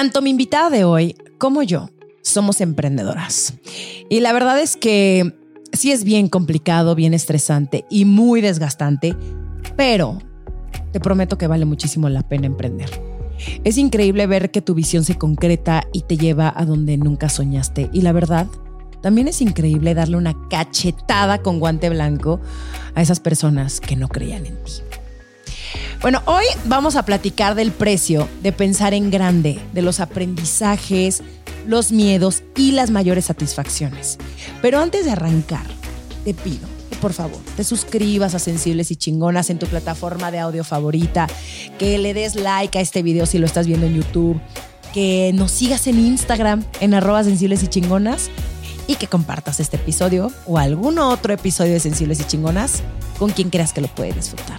Tanto mi invitada de hoy como yo somos emprendedoras. Y la verdad es que sí es bien complicado, bien estresante y muy desgastante, pero te prometo que vale muchísimo la pena emprender. Es increíble ver que tu visión se concreta y te lleva a donde nunca soñaste. Y la verdad, también es increíble darle una cachetada con guante blanco a esas personas que no creían en ti. Bueno, hoy vamos a platicar del precio de pensar en grande, de los aprendizajes, los miedos y las mayores satisfacciones. Pero antes de arrancar, te pido que por favor te suscribas a Sensibles y Chingonas en tu plataforma de audio favorita, que le des like a este video si lo estás viendo en YouTube, que nos sigas en Instagram en arroba sensibles y chingonas y que compartas este episodio o algún otro episodio de Sensibles y Chingonas con quien creas que lo puede disfrutar.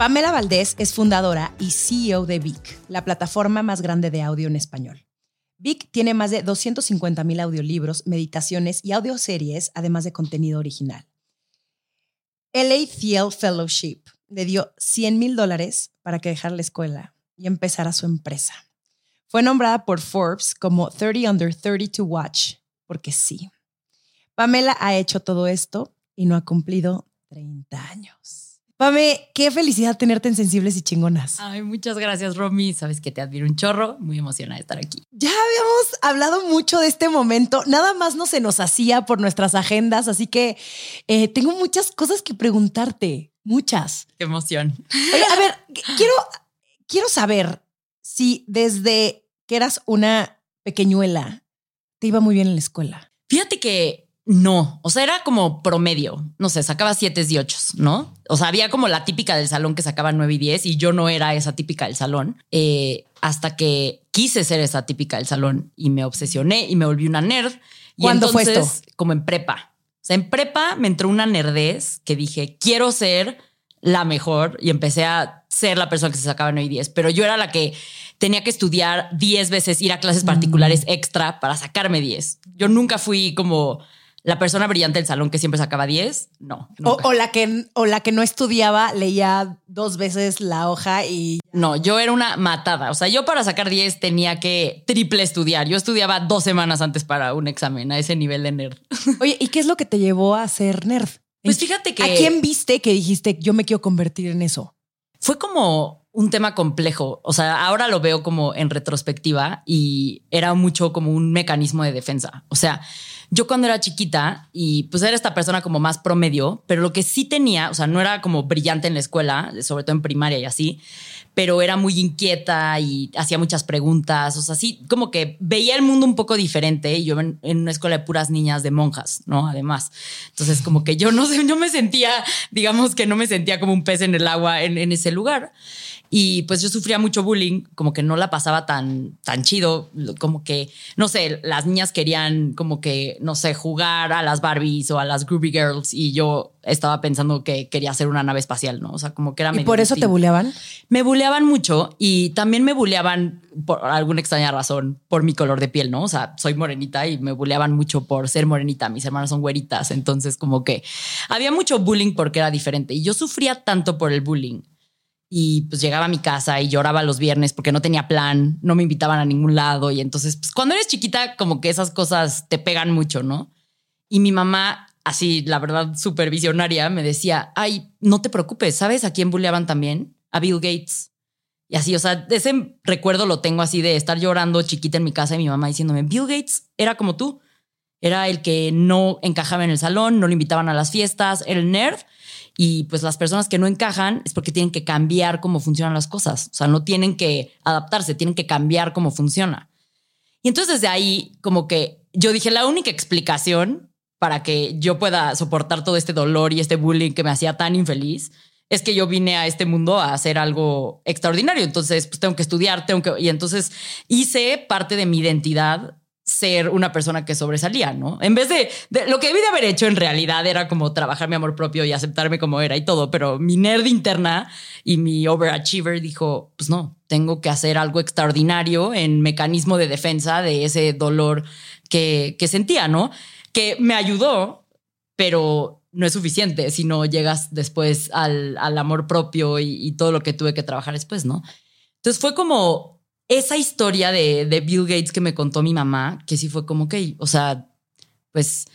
Pamela Valdés es fundadora y CEO de Vic, la plataforma más grande de audio en español. Vic tiene más de 250 mil audiolibros, meditaciones y audioseries, además de contenido original. LA Thiel Fellowship le dio 100 mil dólares para que dejara la escuela y empezara su empresa. Fue nombrada por Forbes como 30 Under 30 to Watch, porque sí. Pamela ha hecho todo esto y no ha cumplido 30 años. Pame, qué felicidad tenerte en Sensibles y Chingonas. Ay, muchas gracias, Romy. Sabes que te admiro un chorro. Muy emocionada de estar aquí. Ya habíamos hablado mucho de este momento. Nada más no se nos hacía por nuestras agendas, así que eh, tengo muchas cosas que preguntarte. Muchas. Qué emoción. Oye, a ver, quiero, quiero saber si desde que eras una pequeñuela te iba muy bien en la escuela. Fíjate que no, o sea, era como promedio, no sé, sacaba siete y ocho, ¿no? O sea, había como la típica del salón que sacaba nueve y diez y yo no era esa típica del salón, eh, hasta que quise ser esa típica del salón y me obsesioné y me volví una nerd. Y ¿Cuándo fue esto? Como en prepa. O sea, en prepa me entró una nerdez que dije, quiero ser la mejor y empecé a ser la persona que se sacaba 9 y 10, pero yo era la que tenía que estudiar 10 veces, ir a clases particulares extra para sacarme 10. Yo nunca fui como la persona brillante del salón que siempre sacaba 10, no. O, o, la que, o la que no estudiaba, leía dos veces la hoja y... No, yo era una matada. O sea, yo para sacar 10 tenía que triple estudiar. Yo estudiaba dos semanas antes para un examen, a ese nivel de nerd. Oye, ¿y qué es lo que te llevó a ser nerd? Pues fíjate que... ¿A quién viste que dijiste, yo me quiero convertir en eso? Fue como un tema complejo. O sea, ahora lo veo como en retrospectiva y era mucho como un mecanismo de defensa. O sea, yo cuando era chiquita y pues era esta persona como más promedio, pero lo que sí tenía, o sea, no era como brillante en la escuela, sobre todo en primaria y así, pero era muy inquieta y hacía muchas preguntas, o sea, sí, como que veía el mundo un poco diferente y yo en, una escuela de puras niñas de monjas, ¿no? Además, entonces como que yo no sé, yo me sentía, digamos que no me sentía como un pez en el agua en, en ese lugar. Y pues yo sufría mucho bullying, como que no la pasaba tan, tan chido, como que, no sé, las niñas querían como que, no sé, jugar a las Barbies o a las Groovy Girls y yo estaba pensando que quería hacer una nave espacial, ¿no? O sea, como que era... ¿Y por eso te bulleaban? Me bulleaban mucho y también me bulleaban por alguna extraña razón por mi color de piel, ¿no? O sea, soy morenita y me bulleaban mucho por ser morenita. Mis hermanas son güeritas, entonces como que había mucho bullying porque era diferente y yo sufría tanto por el bullying y pues llegaba a mi casa y lloraba los viernes porque no tenía plan, no me invitaban a ningún lado y entonces pues cuando eres chiquita como que esas cosas te pegan mucho, ¿no? Y mi mamá, así la verdad súper visionaria, me decía, ay, no te preocupes, ¿sabes a quién bulleaban también? A Bill Gates. Y así, o sea, ese recuerdo lo tengo así de estar llorando chiquita en mi casa y mi mamá diciéndome, Bill Gates era como tú, era el que no encajaba en el salón, no lo invitaban a las fiestas, el nerd y pues las personas que no encajan es porque tienen que cambiar cómo funcionan las cosas. O sea, no tienen que adaptarse, tienen que cambiar cómo funciona. Y entonces desde ahí, como que yo dije, la única explicación para que yo pueda soportar todo este dolor y este bullying que me hacía tan infeliz es que yo vine a este mundo a hacer algo extraordinario. Entonces, pues tengo que estudiar, tengo que. Y entonces hice parte de mi identidad ser una persona que sobresalía, ¿no? En vez de, lo que debí de haber hecho en realidad era como trabajar mi amor propio y aceptarme como era y todo, pero mi nerd interna y mi overachiever dijo, pues no, tengo que hacer algo extraordinario en mecanismo de defensa de ese dolor que, que sentía, ¿no? Que me ayudó, pero no es suficiente si no llegas después al, amor propio y, todo lo que tuve que trabajar después, ¿no? Entonces fue como esa historia de, de Bill Gates que me contó mi mamá, que sí fue como que, o sea, pues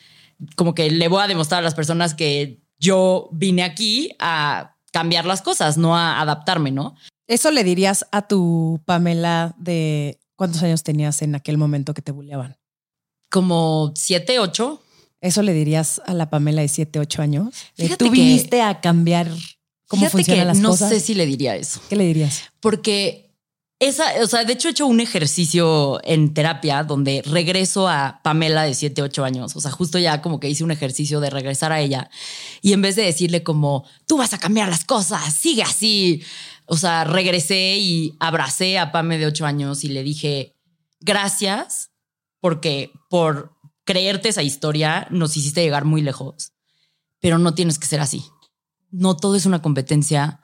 como que le voy a demostrar a las personas que yo vine aquí a cambiar las cosas, no a adaptarme, ¿no? Eso le dirías a tu Pamela de cuántos años tenías en aquel momento que te bulleaban. Como siete, ocho. ¿Eso le dirías a la Pamela de 7, 8 años? Tú viniste a cambiar cómo funcionan las no cosas. No sé si le diría eso. ¿Qué le dirías? Porque esa, o sea, de hecho he hecho un ejercicio en terapia donde regreso a Pamela de 7, 8 años. O sea, justo ya como que hice un ejercicio de regresar a ella y en vez de decirle como, tú vas a cambiar las cosas, sigue así. O sea, regresé y abracé a Pame de 8 años y le dije, gracias porque por creerte esa historia nos hiciste llegar muy lejos, pero no tienes que ser así. No todo es una competencia.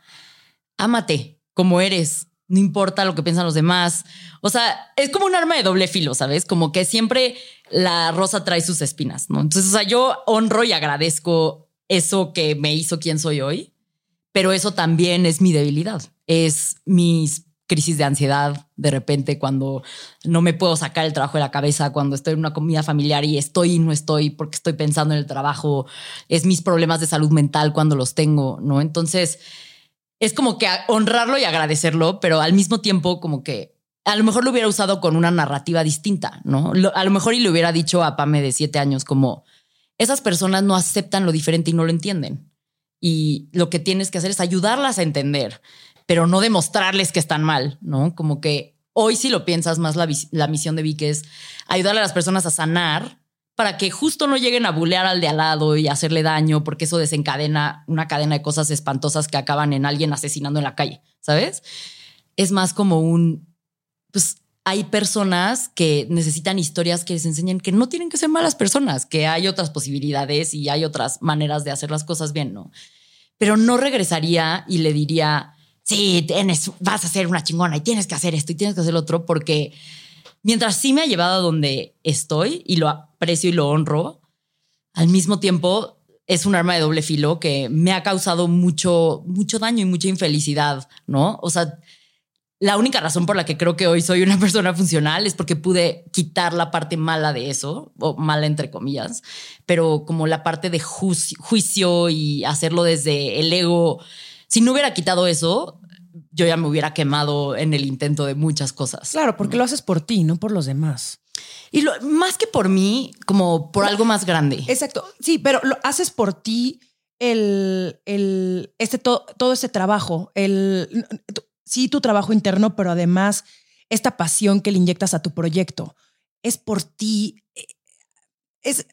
Ámate como eres. No importa lo que piensan los demás. O sea, es como un arma de doble filo, ¿sabes? Como que siempre la rosa trae sus espinas, ¿no? Entonces, o sea, yo honro y agradezco eso que me hizo quien soy hoy, pero eso también es mi debilidad. Es mis crisis de ansiedad de repente cuando no me puedo sacar el trabajo de la cabeza, cuando estoy en una comida familiar y estoy y no estoy porque estoy pensando en el trabajo, es mis problemas de salud mental cuando los tengo, ¿no? Entonces, es como que honrarlo y agradecerlo, pero al mismo tiempo como que a lo mejor lo hubiera usado con una narrativa distinta, ¿no? A lo mejor y le hubiera dicho a Pame de siete años como, esas personas no aceptan lo diferente y no lo entienden. Y lo que tienes que hacer es ayudarlas a entender pero no demostrarles que están mal, ¿no? Como que hoy si lo piensas más la, misión de Vic es ayudarle a las personas a sanar para que justo no lleguen a bulear al de al lado y hacerle daño, porque eso desencadena una cadena de cosas espantosas que acaban en alguien asesinando en la calle, ¿sabes? Es más como un, pues hay personas que necesitan historias que les enseñen que no tienen que ser malas personas, que hay otras posibilidades y hay otras maneras de hacer las cosas bien, ¿no? Pero no regresaría y le diría, sí, tienes, vas a ser una chingona y tienes que hacer esto y tienes que hacer lo otro, porque mientras sí me ha llevado a donde estoy y lo aprecio y lo honro, al mismo tiempo es un arma de doble filo que me ha causado mucho, mucho daño y mucha infelicidad, ¿no? O sea, la única razón por la que creo que hoy soy una persona funcional es porque pude quitar la parte mala de eso, o mala entre comillas, pero como la parte de juicio y hacerlo desde el ego si no hubiera quitado eso, yo ya me hubiera quemado en el intento de muchas cosas. Claro, porque lo haces por ti, no por los demás. Y lo, más que por mí, como por algo más grande. Exacto. Sí, pero lo haces por ti el, el este todo, todo ese trabajo, el sí tu trabajo interno, pero además esta pasión que le inyectas a tu proyecto es por ti. Eh, es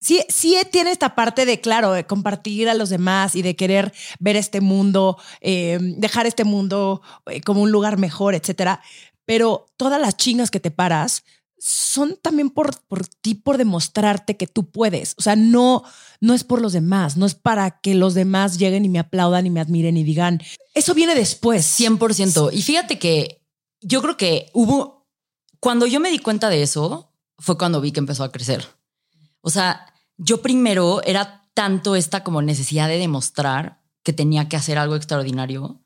sí, sí tiene esta parte de, claro, de compartir a los demás y de querer ver este mundo, eh, dejar este mundo eh, como un lugar mejor, etcétera. Pero todas las chingas que te paras son también por, por ti, por demostrarte que tú puedes. O sea, no, no es por los demás, no es para que los demás lleguen y me aplaudan y me admiren y digan, eso viene después. 100%. Y fíjate que yo creo que hubo, cuando yo me di cuenta de eso, fue cuando vi que empezó a crecer. O sea, yo primero era tanto esta como necesidad de demostrar que tenía que hacer algo extraordinario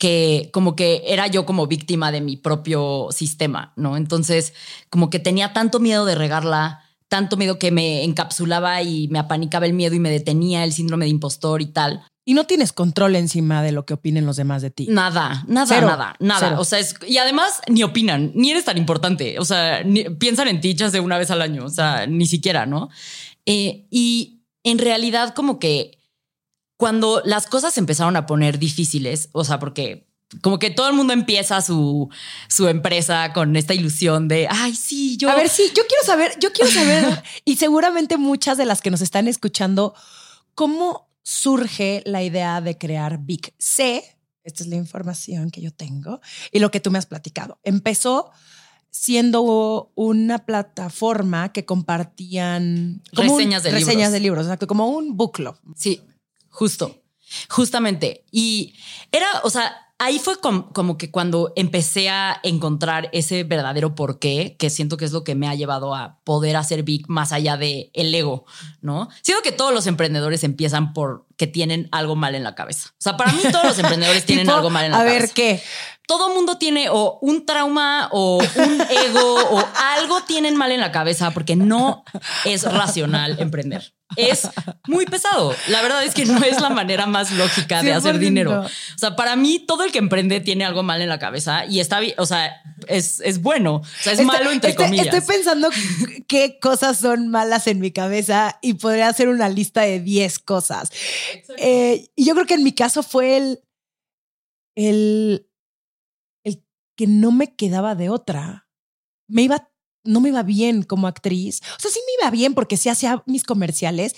que como que era yo como víctima de mi propio sistema, ¿no? Entonces, como que tenía tanto miedo de regarla, tanto miedo que me encapsulaba y me apanicaba el miedo y me detenía el síndrome de impostor y tal. Y no tienes control encima de lo que opinen los demás de ti. Nada, nada, nada, nada. O sea, es, y además ni opinan, ni eres tan importante. O sea, piensan en ti de una vez al año. O sea, ni siquiera, ¿no? Eh, y en realidad como que cuando las cosas se empezaron a poner difíciles, o sea, porque como que todo el mundo empieza su, su empresa con esta ilusión de, ay, sí, yo... A ver, sí, yo quiero saber, yo quiero saber, y seguramente muchas de las que nos están escuchando, ¿cómo surge la idea de crear Big C. Esta es la información que yo tengo y lo que tú me has platicado. Empezó siendo una plataforma que compartían como un- Reseñas de reseñas libros. de libros, exacto, como un book club. Sí, justo, justamente. Y era, o sea, ahí fue com- como que cuando empecé a encontrar ese verdadero porqué, que siento que es lo que me ha llevado a poder hacer big más allá de el ego, ¿no? Siento que todos los emprendedores empiezan por que tienen algo mal en la cabeza. O sea, para mí todos los emprendedores tienen Tipo, algo mal en la A cabeza ver qué. todo mundo tiene o un trauma o un ego o algo tienen mal en la cabeza porque no es racional emprender. Es muy pesado. La verdad es que no es la manera más lógica de hacer 100%. dinero. O sea, para mí todo el que emprende tiene algo mal en la cabeza y está bien, o sea, es, es bueno. O sea, es Este- malo entre este- comillas. Estoy pensando qué cosas son malas en mi cabeza y podría hacer una lista de 10 cosas. Eh, y yo creo que en mi caso fue el, el, el que no me quedaba de otra. Me iba, no me iba bien como actriz. O sea, sí me iba bien porque sí hacía mis comerciales,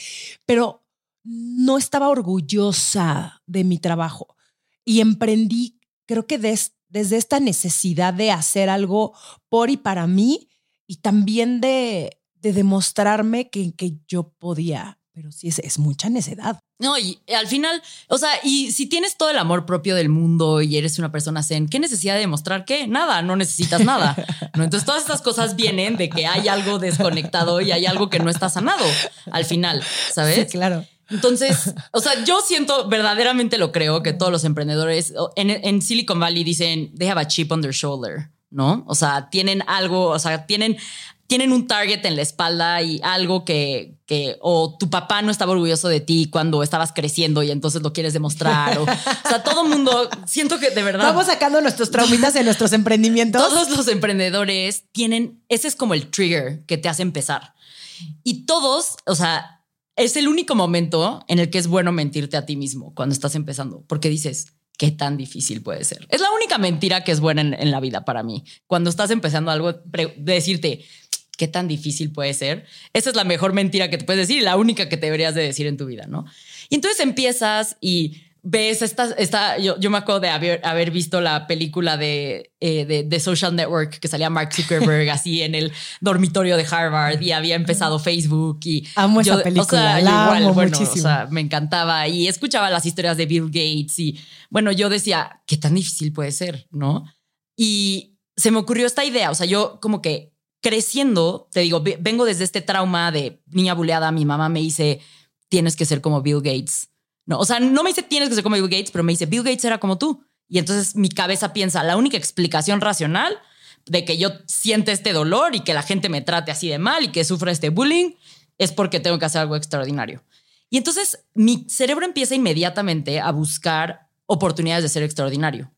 pero no estaba orgullosa de mi trabajo. Y emprendí, creo que des- desde esta necesidad de hacer algo por y para mí y también de, de demostrarme que, que yo podía. Pero sí, es, es mucha necedad. No, y al final, o sea, y si tienes todo el amor propio del mundo y eres una persona zen, ¿qué necesidad de demostrar qué? Nada, no necesitas nada. ¿no? Entonces todas estas cosas vienen de que hay algo desconectado y hay algo que no está sanado al final, ¿sabes? Sí, claro. Entonces, o sea, yo siento, verdaderamente lo creo, que todos los emprendedores en, en Silicon Valley dicen, they have a chip on their shoulder, ¿no? O sea, tienen algo, o sea, tienen, tienen un target en la espalda y algo que, que, o tu papá no estaba orgulloso de ti cuando estabas creciendo y entonces lo quieres demostrar. O, o sea, todo mundo, siento que de verdad... Vamos sacando nuestros traumitas en nuestros emprendimientos. Todos los emprendedores tienen, ese es como el trigger que te hace empezar. Y todos, o sea, es el único momento en el que es bueno mentirte a ti mismo cuando estás empezando, porque dices, ¿qué tan difícil puede ser? Es la única mentira que es buena en, en la vida para mí. Cuando estás empezando algo, decirte, ¿qué tan difícil puede ser? Esa es la mejor mentira que te puedes decir y la única que te deberías de decir en tu vida, ¿no? Y entonces empiezas y ves esta, esta yo, yo me acuerdo de haber, haber visto la película de, eh, de, de Social Network que salía Mark Zuckerberg así en el dormitorio de Harvard y había empezado Facebook y Amo esa película, O sea, la igual, amo bueno, muchísimo. o sea, me encantaba y escuchaba las historias de Bill Gates y bueno, yo decía, ¿qué tan difícil puede ser? ¿No? Y se me ocurrió esta idea, o sea, yo como que creciendo, te digo, ve- vengo desde este trauma de niña buleada, mi mamá me dice, tienes que ser como Bill Gates. No, o sea, no me dice tienes que ser como Bill Gates, pero me dice Bill Gates era como tú. Y entonces mi cabeza piensa, la única explicación racional de que yo siente este dolor y que la gente me trate así de mal y que sufra este bullying es porque tengo que hacer algo extraordinario. Y entonces mi cerebro empieza inmediatamente a buscar oportunidades de ser extraordinario.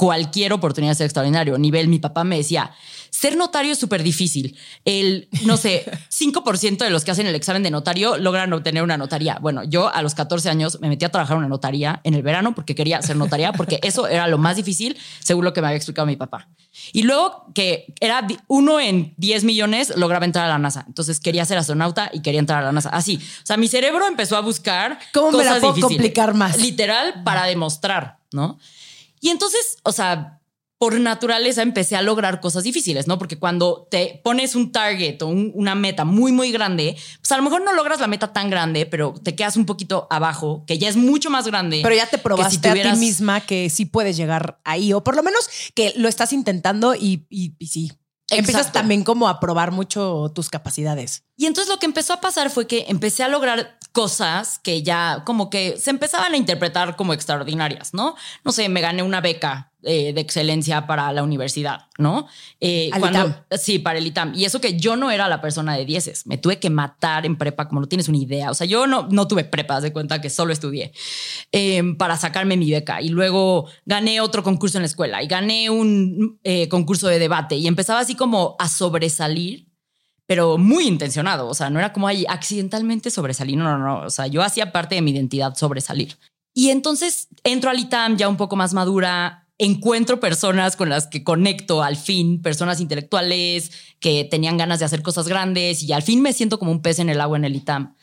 Cualquier oportunidad de ser extraordinario. Nivel, mi papá me decía, ser notario es súper difícil. El, no sé, 5% de los que hacen el examen de notario logran obtener una notaría. Bueno, yo a los 14 años me metí a trabajar en una notaría en el verano porque quería ser notaria, porque eso era lo más difícil, según lo que me había explicado mi papá. Y luego que era uno en 10 millones lograba entrar a la NASA. Entonces quería ser astronauta y quería entrar a la NASA. Así. O sea, mi cerebro empezó a buscar ¿Cómo me la cosas puedo difíciles. complicar más? Literal para demostrar, ¿no? Y entonces, o sea, por naturaleza empecé a lograr cosas difíciles, ¿no? Porque cuando te pones un target o un- una meta muy, muy grande, pues a lo mejor no logras la meta tan grande, pero te quedas un poquito abajo, que ya es mucho más grande. Pero ya te probaste si tuvieras- a ti misma que sí puedes llegar ahí, o por lo menos que lo estás intentando y, y- y sí. Empiezas Exacto. también como a probar mucho tus capacidades. Y entonces lo que empezó a pasar fue que empecé a lograr cosas que ya como que se empezaban a interpretar como extraordinarias, ¿no? No sé, me gané una beca eh, de excelencia para la universidad, ¿no? Eh, Al cuando, ITAM. Sí, para el ITAM. Y eso que yo no era la persona de dieces. Me tuve que matar en prepa, como no tienes una idea. O sea, yo no, no tuve prepa, de cuenta que solo estudié eh, para sacarme mi beca. Y luego gané otro concurso en la escuela y gané un eh, concurso de debate y empezaba así como a sobresalir pero muy intencionado. O sea, no era como ahí accidentalmente sobresalir. No, no, no. O sea, yo hacía parte de mi identidad sobresalir. Y entonces entro al ITAM ya un poco más madura. Encuentro personas con las que conecto al fin, personas intelectuales que tenían ganas de hacer cosas grandes y al fin me siento como un pez en el agua en el ITAM.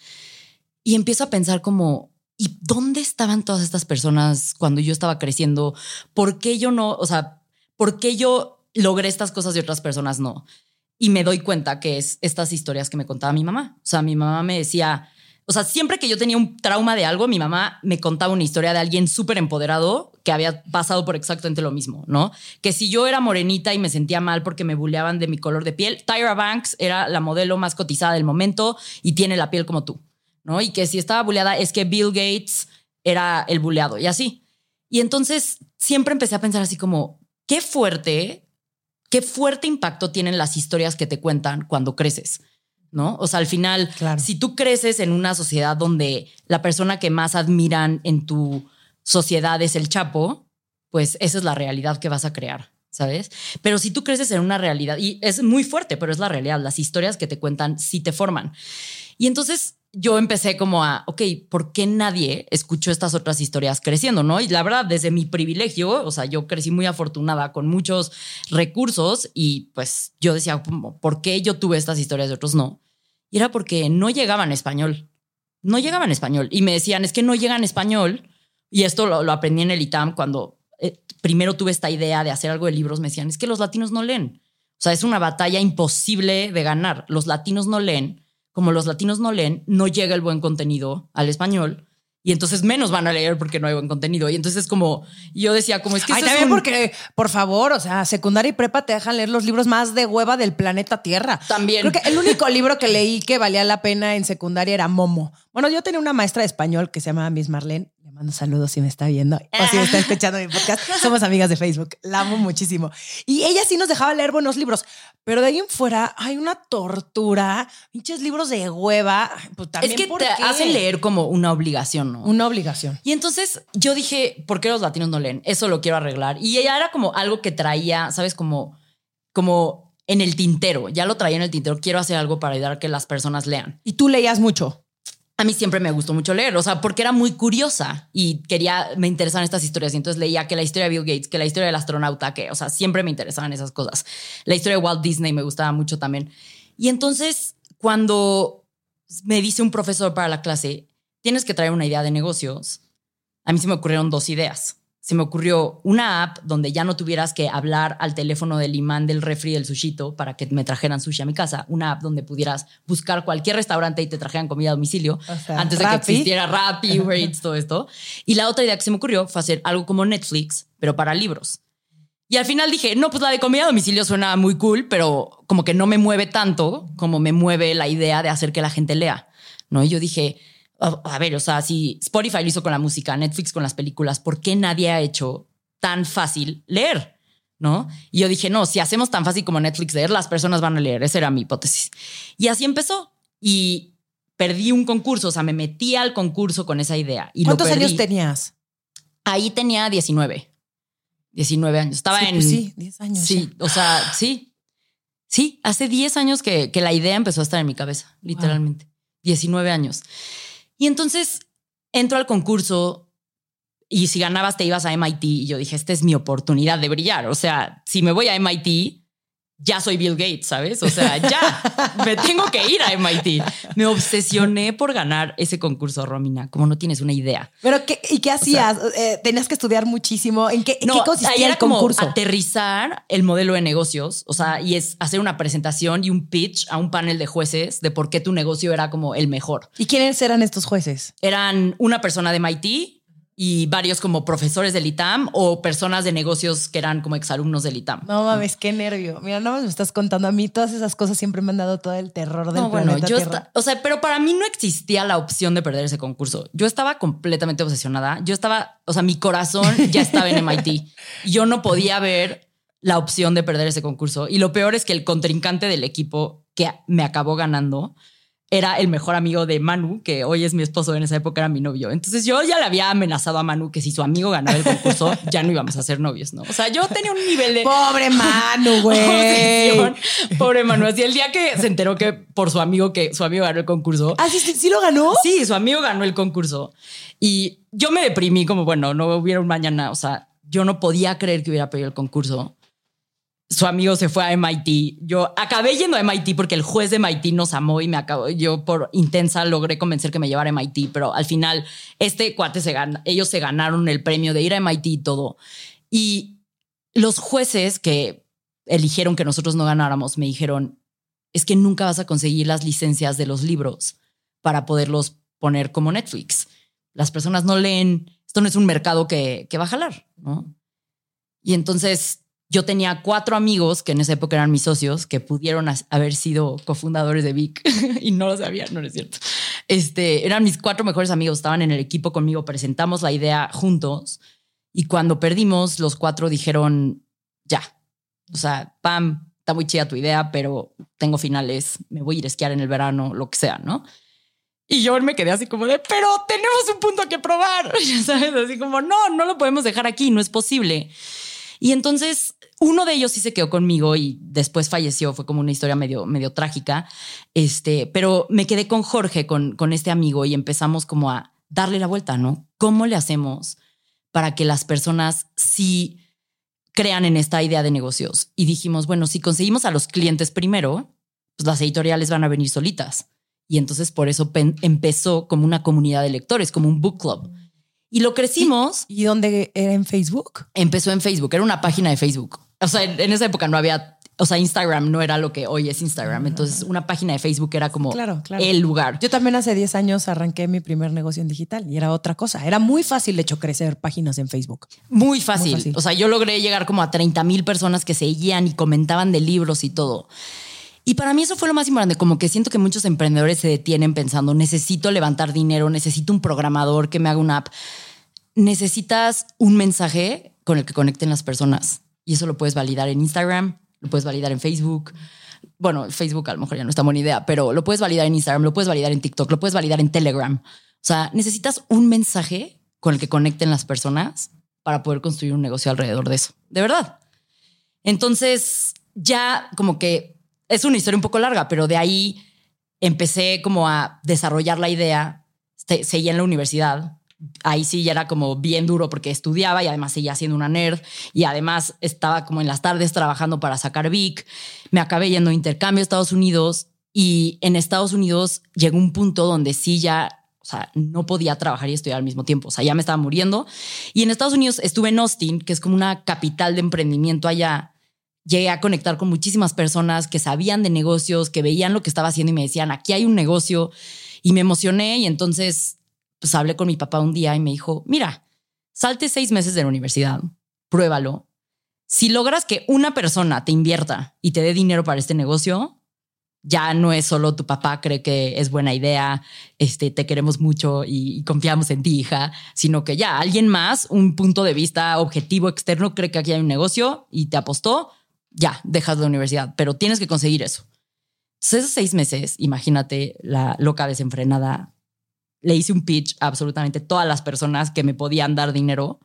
Y empiezo a pensar como, ¿y dónde estaban todas estas personas cuando yo estaba creciendo? ¿Por qué yo no, o sea, por qué yo logré estas cosas y otras personas no? Y me doy cuenta que es estas historias que me contaba mi mamá. O sea, mi mamá me decía, o sea, siempre que yo tenía un trauma de algo, mi mamá me contaba una historia de alguien súper empoderado que había pasado por exactamente lo mismo, ¿no? Que si yo era morenita y me sentía mal porque me bulleaban de mi color de piel, Tyra Banks era la modelo más cotizada del momento y tiene la piel como tú, ¿no? Y que si estaba bulleada es que Bill Gates era el bulleado y así. Y entonces siempre empecé a pensar así como, qué fuerte, qué fuerte impacto tienen las historias que te cuentan cuando creces. ¿no? O sea, al final, si tú creces en una sociedad donde la persona que más admiran en tu sociedad es el Chapo, pues esa es la realidad que vas a crear, ¿sabes? Pero si tú creces en una realidad, y es muy fuerte, pero es la realidad, las historias que te cuentan sí te forman. Y entonces yo empecé como a, ok, ¿por qué nadie escuchó estas otras historias creciendo, no? Y la verdad, desde mi privilegio, o sea, yo crecí muy afortunada con muchos recursos y pues yo decía, ¿por qué yo tuve estas historias de otros no? Y era porque no llegaban español. No llegaban español. Y me decían, es que no llegan español. Y esto lo, aprendí en el ITAM cuando eh, primero tuve esta idea de hacer algo de libros. Me decían, es que los latinos no leen. O sea, es una batalla imposible de ganar. Los latinos no leen. Como los latinos no leen, no llega el buen contenido al español y entonces menos van a leer porque no hay buen contenido. Y entonces es como, yo decía, como es que... Ay, también porque, por favor, o sea, secundaria y prepa te dejan leer los libros más de hueva del planeta Tierra. También. Creo que el único libro que leí que valía la pena en secundaria era Momo. Bueno, yo tenía una maestra de español que se llamaba Miss Marlene mando saludos si me está viendo o si me está escuchando mi podcast. Somos amigas de Facebook. La amo muchísimo. Y ella sí nos dejaba leer buenos libros, pero de ahí en fuera hay una tortura, pinches libros de hueva. Pues también es que te hacen leer como una obligación, ¿no? Una obligación. Y entonces yo dije, ¿por qué los latinos no leen? Eso lo quiero arreglar. Y ella era como algo que traía, ¿sabes? Como, como en el tintero. Ya lo traía en el tintero. Quiero hacer algo para ayudar a que las personas lean. ¿Y tú leías mucho? A mí siempre me gustó mucho leer, o sea, porque era muy curiosa y quería, me interesaban estas historias. Y entonces leía que la historia de Bill Gates, que la historia del astronauta, que, o sea, siempre me interesaban esas cosas. La historia de Walt Disney me gustaba mucho también. Y entonces, cuando me dice un profesor para la clase, tienes que traer una idea de negocios, a mí se me ocurrieron dos ideas se me ocurrió una app donde ya no tuvieras que hablar al teléfono del imán del refri del sushito para que me trajeran sushi a mi casa. Una app donde pudieras buscar cualquier restaurante y te trajeran comida a domicilio antes de que existiera Rappi, Uber Eats, todo esto. Y la otra idea que se me ocurrió fue hacer algo como Netflix, pero para libros. Y al final dije, no, pues la de comida a domicilio suena muy cool, pero como que no me mueve tanto como me mueve la idea de hacer que la gente lea. ¿no? Y yo dije, a, ver, o sea, si Spotify lo hizo con la música, Netflix con las películas, ¿por qué nadie ha hecho tan fácil leer? ¿No? Y yo dije, no, si hacemos tan fácil como Netflix leer, las personas van a leer. Esa era mi hipótesis. Y así empezó. Y perdí un concurso, o sea, me metí al concurso con esa idea. Y ¿Cuántos años tenías? Ahí tenía 19. 19 años. Estaba en. Pues sí, 10 años. Sí, o sea, sí. Sí, hace 10 años que, que, la idea empezó a estar en mi cabeza, literalmente. 19 años. Y entonces entro al concurso y si ganabas te ibas a MIT y yo dije, esta es mi oportunidad de brillar. O sea, si me voy a MIT, ya soy Bill Gates, ¿sabes? O sea, ya me tengo que ir a MIT. Me obsesioné por ganar ese concurso, Romina, como no tienes una idea. Pero, ¿qué, ¿y qué hacías? Eh, ¿Tenías que estudiar muchísimo? ¿En qué, consistía el concurso? aterrizar el modelo de negocios, o sea, y es hacer una presentación y un pitch a un panel de jueces de por qué tu negocio era como el mejor. ¿Y quiénes eran estos jueces? Eran una persona de MIT, y varios como profesores del ITAM o personas de negocios que eran como exalumnos del ITAM. No mames, qué nervio. Mira, no me estás contando a mí todas esas cosas siempre me han dado todo el terror del no, bueno, yo o sea, pero para mí no existía la opción de perder ese concurso. Yo estaba completamente obsesionada. Yo estaba, o sea, mi corazón ya estaba en MIT. Yo no podía ver la opción de perder ese concurso y lo peor es que el contrincante del equipo que me acabó ganando era el mejor amigo de Manu, que hoy es mi esposo, en esa época era mi novio. Entonces yo ya le había amenazado a Manu que si su amigo ganaba el concurso, ya no íbamos a ser novios, ¿no? O sea, yo tenía un nivel de... Pobre Manu, güey. Pobre Manu. Así el día que se enteró que por su amigo, que su amigo ganó el concurso. ¿Ah, sí, sí, lo ganó? Sí, su amigo ganó el concurso. Y yo me deprimí como, bueno, no hubiera un mañana. O sea, yo no podía creer que hubiera perdido el concurso. Su amigo se fue a MIT. Yo acabé yendo a MIT porque el juez de MIT nos amó y me acabó. Yo por intensa logré convencer que me llevara a MIT, pero al final este cuate se gana, ellos se ganaron el premio de ir a MIT y todo. Y los jueces que eligieron que nosotros no ganáramos me dijeron, es que nunca vas a conseguir las licencias de los libros para poderlos poner como Netflix. Las personas no leen, esto no es un mercado que, que va a jalar, ¿no? Y entonces yo tenía cuatro amigos que en esa época eran mis socios que pudieron haber sido cofundadores de Vic y no lo sabían, no es cierto. Este, eran mis cuatro mejores amigos, estaban en el equipo conmigo, presentamos la idea juntos y cuando perdimos, los cuatro dijeron, ya, o sea, Pam, está muy chida tu idea, pero tengo finales, me voy a ir a esquiar en el verano, lo que sea, ¿no? Y yo me quedé así como de, pero tenemos un punto que probar, ¿sabes? Así como, no, no lo podemos dejar aquí, no es posible. Y entonces uno de ellos sí se quedó conmigo y después falleció, fue como una historia medio, medio trágica, este, pero me quedé con Jorge, con, con este amigo y empezamos como a darle la vuelta, ¿no? ¿Cómo le hacemos para que las personas sí crean en esta idea de negocios? Y dijimos, bueno, si conseguimos a los clientes primero, pues las editoriales van a venir solitas. Y entonces por eso empezó como una comunidad de lectores, como un book club. Y lo crecimos. ¿Y, dónde era en Facebook? Empezó en Facebook, era una página de Facebook. O sea, en esa época no había, o sea, Instagram no era lo que hoy es Instagram. Ah. Entonces, una página de Facebook era como el lugar. Yo también hace 10 años arranqué mi primer negocio en digital y era otra cosa. Era muy fácil, de hecho, crecer páginas en Facebook. Muy fácil. Muy fácil. O sea, yo logré llegar como a 30 mil personas que seguían y comentaban de libros y todo. Y para mí eso fue lo más importante, como que siento que muchos emprendedores se detienen pensando, necesito levantar dinero, necesito un programador que me haga una app. Necesitas un mensaje con el que conecten las personas. Y eso lo puedes validar en Instagram, lo puedes validar en Facebook. Bueno, Facebook a lo mejor ya no está buena idea, pero lo puedes validar en Instagram, lo puedes validar en TikTok, lo puedes validar en Telegram. O sea, necesitas un mensaje con el que conecten las personas para poder construir un negocio alrededor de eso. De verdad. Entonces, ya como que es una historia un poco larga, pero de ahí empecé como a desarrollar la idea. Seguía en la universidad. Ahí sí ya era como bien duro porque estudiaba y además seguía siendo una nerd y además estaba como en las tardes trabajando para sacar Vic. Me acabé yendo a intercambio a Estados Unidos y en Estados Unidos llegó un punto donde sí ya o sea, no podía trabajar y estudiar al mismo tiempo. O sea, ya me estaba muriendo. Y en Estados Unidos estuve en Austin, que es como una capital de emprendimiento allá llegué a conectar con muchísimas personas que sabían de negocios, que veían lo que estaba haciendo y me decían, aquí hay un negocio. Y me emocioné y entonces pues hablé con mi papá un día y me dijo, mira, salte seis meses de la universidad, pruébalo. Si logras que una persona te invierta y te dé dinero para este negocio, ya no es solo tu papá cree que es buena idea, este, te queremos mucho y, y, confiamos en ti, hija, sino que ya alguien más, un punto de vista objetivo externo, cree que aquí hay un negocio y te apostó, ya, dejas la universidad, pero tienes que conseguir eso. Entonces, esos seis meses, imagínate la loca desenfrenada, le hice un pitch a absolutamente todas las personas que me podían dar dinero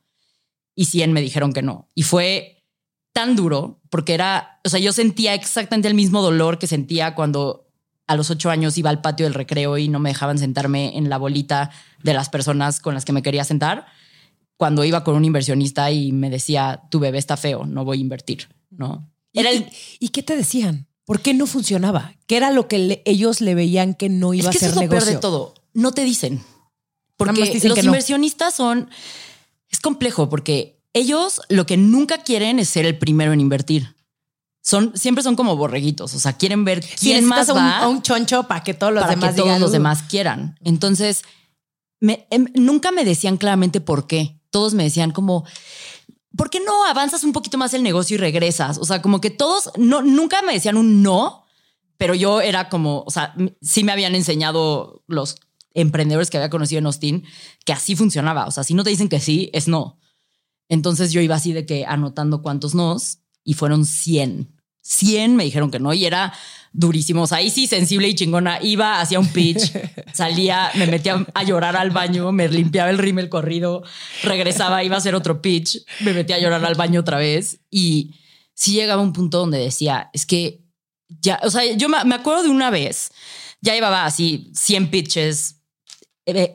y 100 me dijeron que no. Y fue tan duro porque era, o sea, yo sentía exactamente el mismo dolor que sentía cuando a los ocho años iba al patio del recreo y no me dejaban sentarme en la bolita de las personas con las que me quería sentar. Cuando iba con un inversionista y me decía, tu bebé está feo, no voy a invertir, ¿no? ¿Y, qué te decían? ¿Por qué no funcionaba? ¿Qué era lo que ellos le veían que no iba a ser eso es lo peor de todo. No te dicen. Porque los inversionistas son... Es complejo porque ellos lo que nunca quieren es ser el primero en invertir. Son, siempre son como borreguitos, o sea, quieren ver quién más va a un choncho para que todos los demás que todos los demás quieran. Entonces, em, nunca me decían claramente por qué. Todos me decían como, ¿por qué no avanzas un poquito más el negocio y regresas? O sea, como que todos no, nunca me decían un no, pero yo era como, o sea, sí me habían enseñado los emprendedores que había conocido en Austin que así funcionaba. O sea, si no te dicen que sí, es no. Entonces yo iba así de que anotando cuántos nos y fueron 100. 100 me dijeron que no y era durísimo. O sea, ahí sí, sensible y chingona. Iba, hacía un pitch, salía, me metía a llorar al baño, me limpiaba el rímel corrido, regresaba, iba a hacer otro pitch, me metía a llorar al baño otra vez. Y sí llegaba un punto donde decía, es que ya, o sea, yo me acuerdo de una vez, ya llevaba así 100 pitches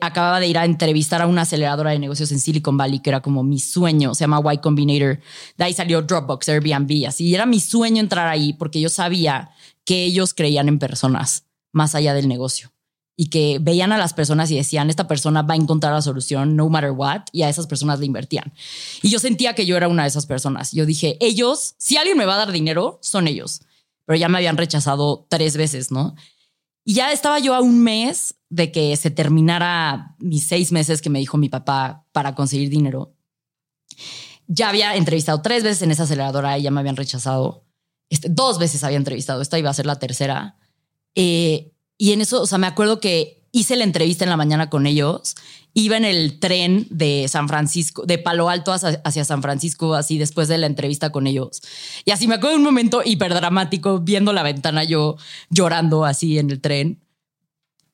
acababa de ir a entrevistar a una aceleradora de negocios en Silicon Valley, que era como mi sueño, se llama Y Combinator. De ahí salió Dropbox, Airbnb, así. Y era mi sueño entrar ahí porque yo sabía que ellos creían en personas más allá del negocio y que veían a las personas y decían, esta persona va a encontrar la solución no matter what, y a esas personas le invertían. Y yo sentía que yo era una de esas personas. Yo dije, ellos, si alguien me va a dar dinero, son ellos. Pero ya me habían rechazado tres veces, ¿no? Y ya estaba yo a un mes de que se terminara mis seis meses que me dijo mi papá para conseguir dinero. Ya había entrevistado tres veces en esa aceleradora y ya me habían rechazado. Este, dos veces había entrevistado, esta iba a ser la tercera. Eh, y en eso, o sea, me acuerdo que hice la entrevista en la mañana con ellos. Iba en el tren de San Francisco, de Palo Alto hacia, San Francisco, así después de la entrevista con ellos. Y así me acuerdo de un momento hiperdramático viendo la ventana yo llorando así en el tren.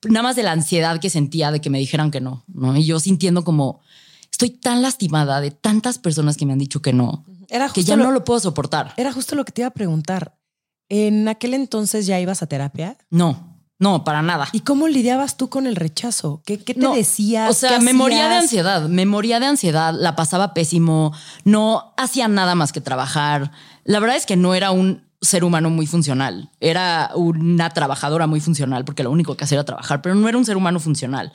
Nada más de la ansiedad que sentía de que me dijeran que no, ¿no? Y yo sintiendo como estoy tan lastimada de tantas personas que me han dicho que no, era que ya no lo puedo soportar. Era justo lo que te iba a preguntar. ¿En aquel entonces ya ibas a terapia? No. No, para nada. ¿Y cómo lidiabas tú con el rechazo? ¿Qué, qué te decías? O sea, me moría de ansiedad, me moría de ansiedad, la pasaba pésimo, no hacía nada más que trabajar. La verdad es que no era un ser humano muy funcional, era una trabajadora muy funcional porque lo único que hacía era trabajar, pero no era un ser humano funcional.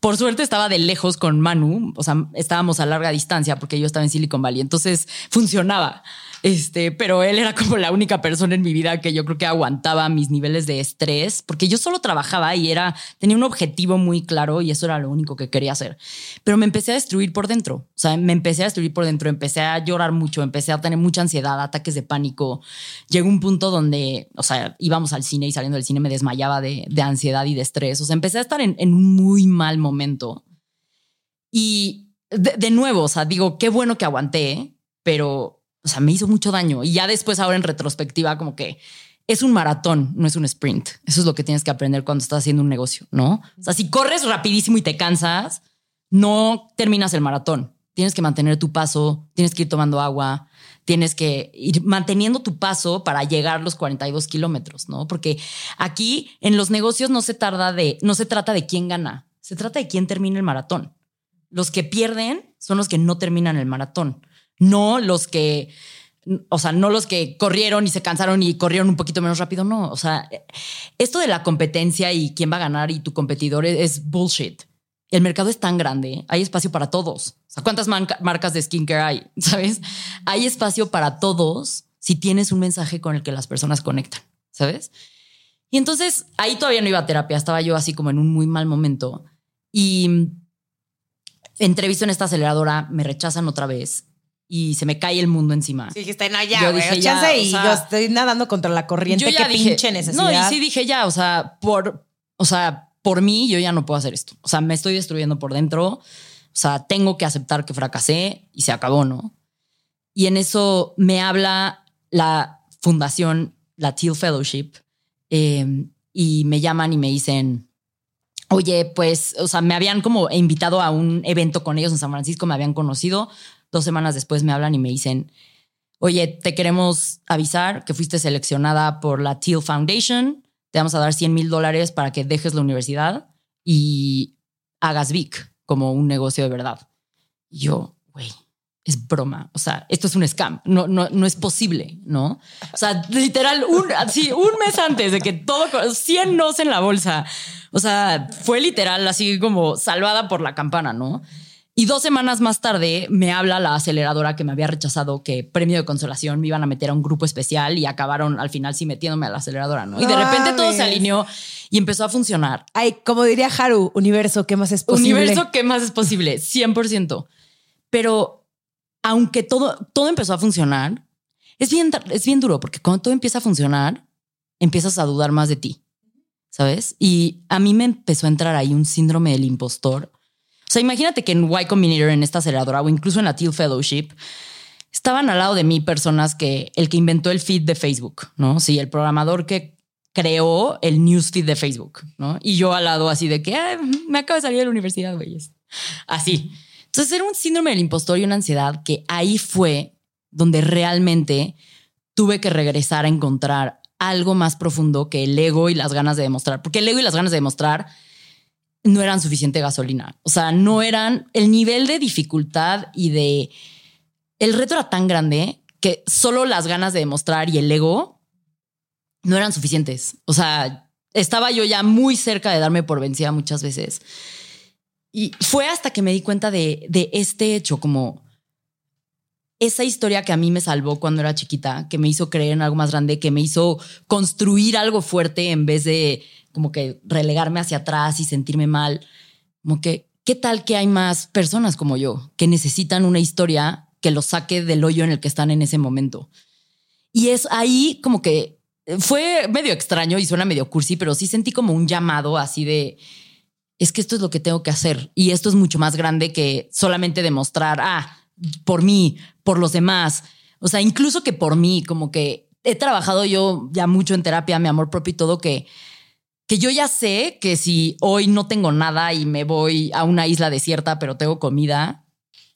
Por suerte estaba de lejos con Manu, o sea, estábamos a larga distancia porque yo estaba en Silicon Valley, entonces funcionaba. Este, pero él era como la única persona en mi vida que yo creo que aguantaba mis niveles de estrés, porque yo solo trabajaba y era, tenía un objetivo muy claro y eso era lo único que quería hacer. Pero me empecé a destruir por dentro. O sea, me empecé a destruir por dentro, empecé a llorar mucho, empecé a tener mucha ansiedad, ataques de pánico. Llegó un punto donde, o sea, íbamos al cine y saliendo del cine me desmayaba de, ansiedad y de estrés. O sea, empecé a estar en, un muy mal momento. Y de, de nuevo, o sea, digo, qué bueno que aguanté, pero o sea, me hizo mucho daño. Y ya después, ahora en retrospectiva, como que es un maratón, no es un sprint. Eso es lo que tienes que aprender cuando estás haciendo un negocio, ¿no? O sea, si corres rapidísimo y te cansas, no terminas el maratón. Tienes que mantener tu paso, tienes que ir tomando agua, tienes que ir manteniendo tu paso para llegar los 42 kilómetros, ¿no? Porque aquí en los negocios no se tarda de, no se trata de quién gana, se trata de quién termina el maratón. Los que pierden son los que no terminan el maratón no los que, o sea, no los que corrieron y se cansaron y corrieron un poquito menos rápido, no, o sea, esto de la competencia y quién va a ganar y tu competidor es, bullshit. El mercado es tan grande, hay espacio para todos. O sea, ¿cuántas marcas de skincare hay? ¿Sabes? Hay espacio para todos si tienes un mensaje con el que las personas conectan, ¿sabes? Y entonces ahí todavía no iba a terapia, estaba yo así como en un muy mal momento y entrevisto en esta aceleradora, me rechazan otra vez y se me cae el mundo encima. Sí, dijiste, no, ya, yo dije, ya, y yo estoy nadando contra la corriente, qué pinche necesidad. No, y sí dije ya, o sea, por, o sea, por mí yo ya no puedo hacer esto. O sea, me estoy destruyendo por dentro. O sea, tengo que aceptar que fracasé y se acabó, ¿no? Y en eso me habla la fundación, la Teal Fellowship, em, y me llaman y me dicen, oye, pues, o sea, me habían como invitado a un evento con ellos en San Francisco, me habían conocido, Dos semanas después me hablan y me dicen, oye, te queremos avisar que fuiste seleccionada por la Teal Foundation, te vamos a dar 100 mil dólares para que dejes la universidad y hagas VIC como un negocio de verdad. Y yo, güey, es broma. O sea, esto es un scam. No, no, no es posible, ¿no? O sea, literal, un, un mes antes de que todo, 100 nos en la bolsa. O sea, fue literal así como salvada por la campana, ¿no? Y dos semanas más tarde me habla la aceleradora que me había rechazado que premio de consolación me iban a meter a un grupo especial y acabaron al final sí metiéndome a la aceleradora, ¿no? Y de repente todo se alineó y empezó a funcionar. Ay, como diría Haru, universo, ¿qué más es posible? Universo, ¿qué más es posible? 100%. Pero aunque todo, todo empezó a funcionar, es bien, es bien duro porque cuando todo empieza a funcionar, empiezas a dudar más de ti, ¿sabes? Y a mí me empezó a entrar ahí un síndrome del impostor o sea, imagínate que en Y Combinator, en esta aceleradora o incluso en la Teal Fellowship, estaban al lado de mí personas que el que inventó el feed de Facebook, ¿no? Sí, el programador que creó el newsfeed de Facebook, ¿no? Y yo al lado así de que me acabo de salir de la universidad, güey. Así. Entonces era un síndrome del impostor y una ansiedad que ahí fue donde realmente tuve que regresar a encontrar algo más profundo que el ego y las ganas de demostrar. Porque el ego y las ganas de demostrar no eran suficiente gasolina. O sea, no eran el nivel de dificultad y de el reto era tan grande que solo las ganas de demostrar y el ego no eran suficientes. O sea, estaba yo ya muy cerca de darme por vencida muchas veces. Y fue hasta que me di cuenta de, de este hecho, como esa historia que a mí me salvó cuando era chiquita, que me hizo creer en algo más grande, que me hizo construir algo fuerte en vez de como que relegarme hacia atrás y sentirme mal. Como que, ¿qué tal que hay más personas como yo que necesitan una historia que los saque del hoyo en el que están en ese momento? Y es ahí como que fue medio extraño y suena medio cursi, pero sí sentí como un llamado así de, es que esto es lo que tengo que hacer y esto es mucho más grande que solamente demostrar, ah, por mí, por los demás. O sea, incluso que por mí, como que he trabajado yo ya mucho en terapia, mi amor propio y todo, que, que yo ya sé que si hoy no tengo nada y me voy a una isla desierta, pero tengo comida,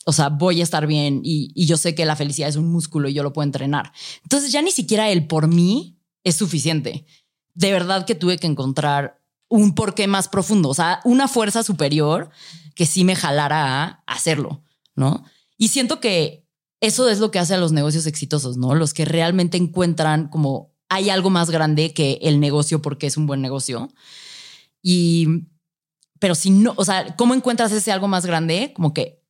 o sea, voy a estar bien y, yo sé que la felicidad es un músculo y yo lo puedo entrenar. Entonces ya ni siquiera el por mí es suficiente. De verdad que tuve que encontrar un porqué más profundo, o sea, una fuerza superior que sí me jalara a hacerlo, ¿no? Y siento que eso es lo que hace a los negocios exitosos, ¿no? Los que realmente encuentran como hay algo más grande que el negocio porque es un buen negocio. Y, pero si no, o sea, ¿cómo encuentras ese algo más grande? Como que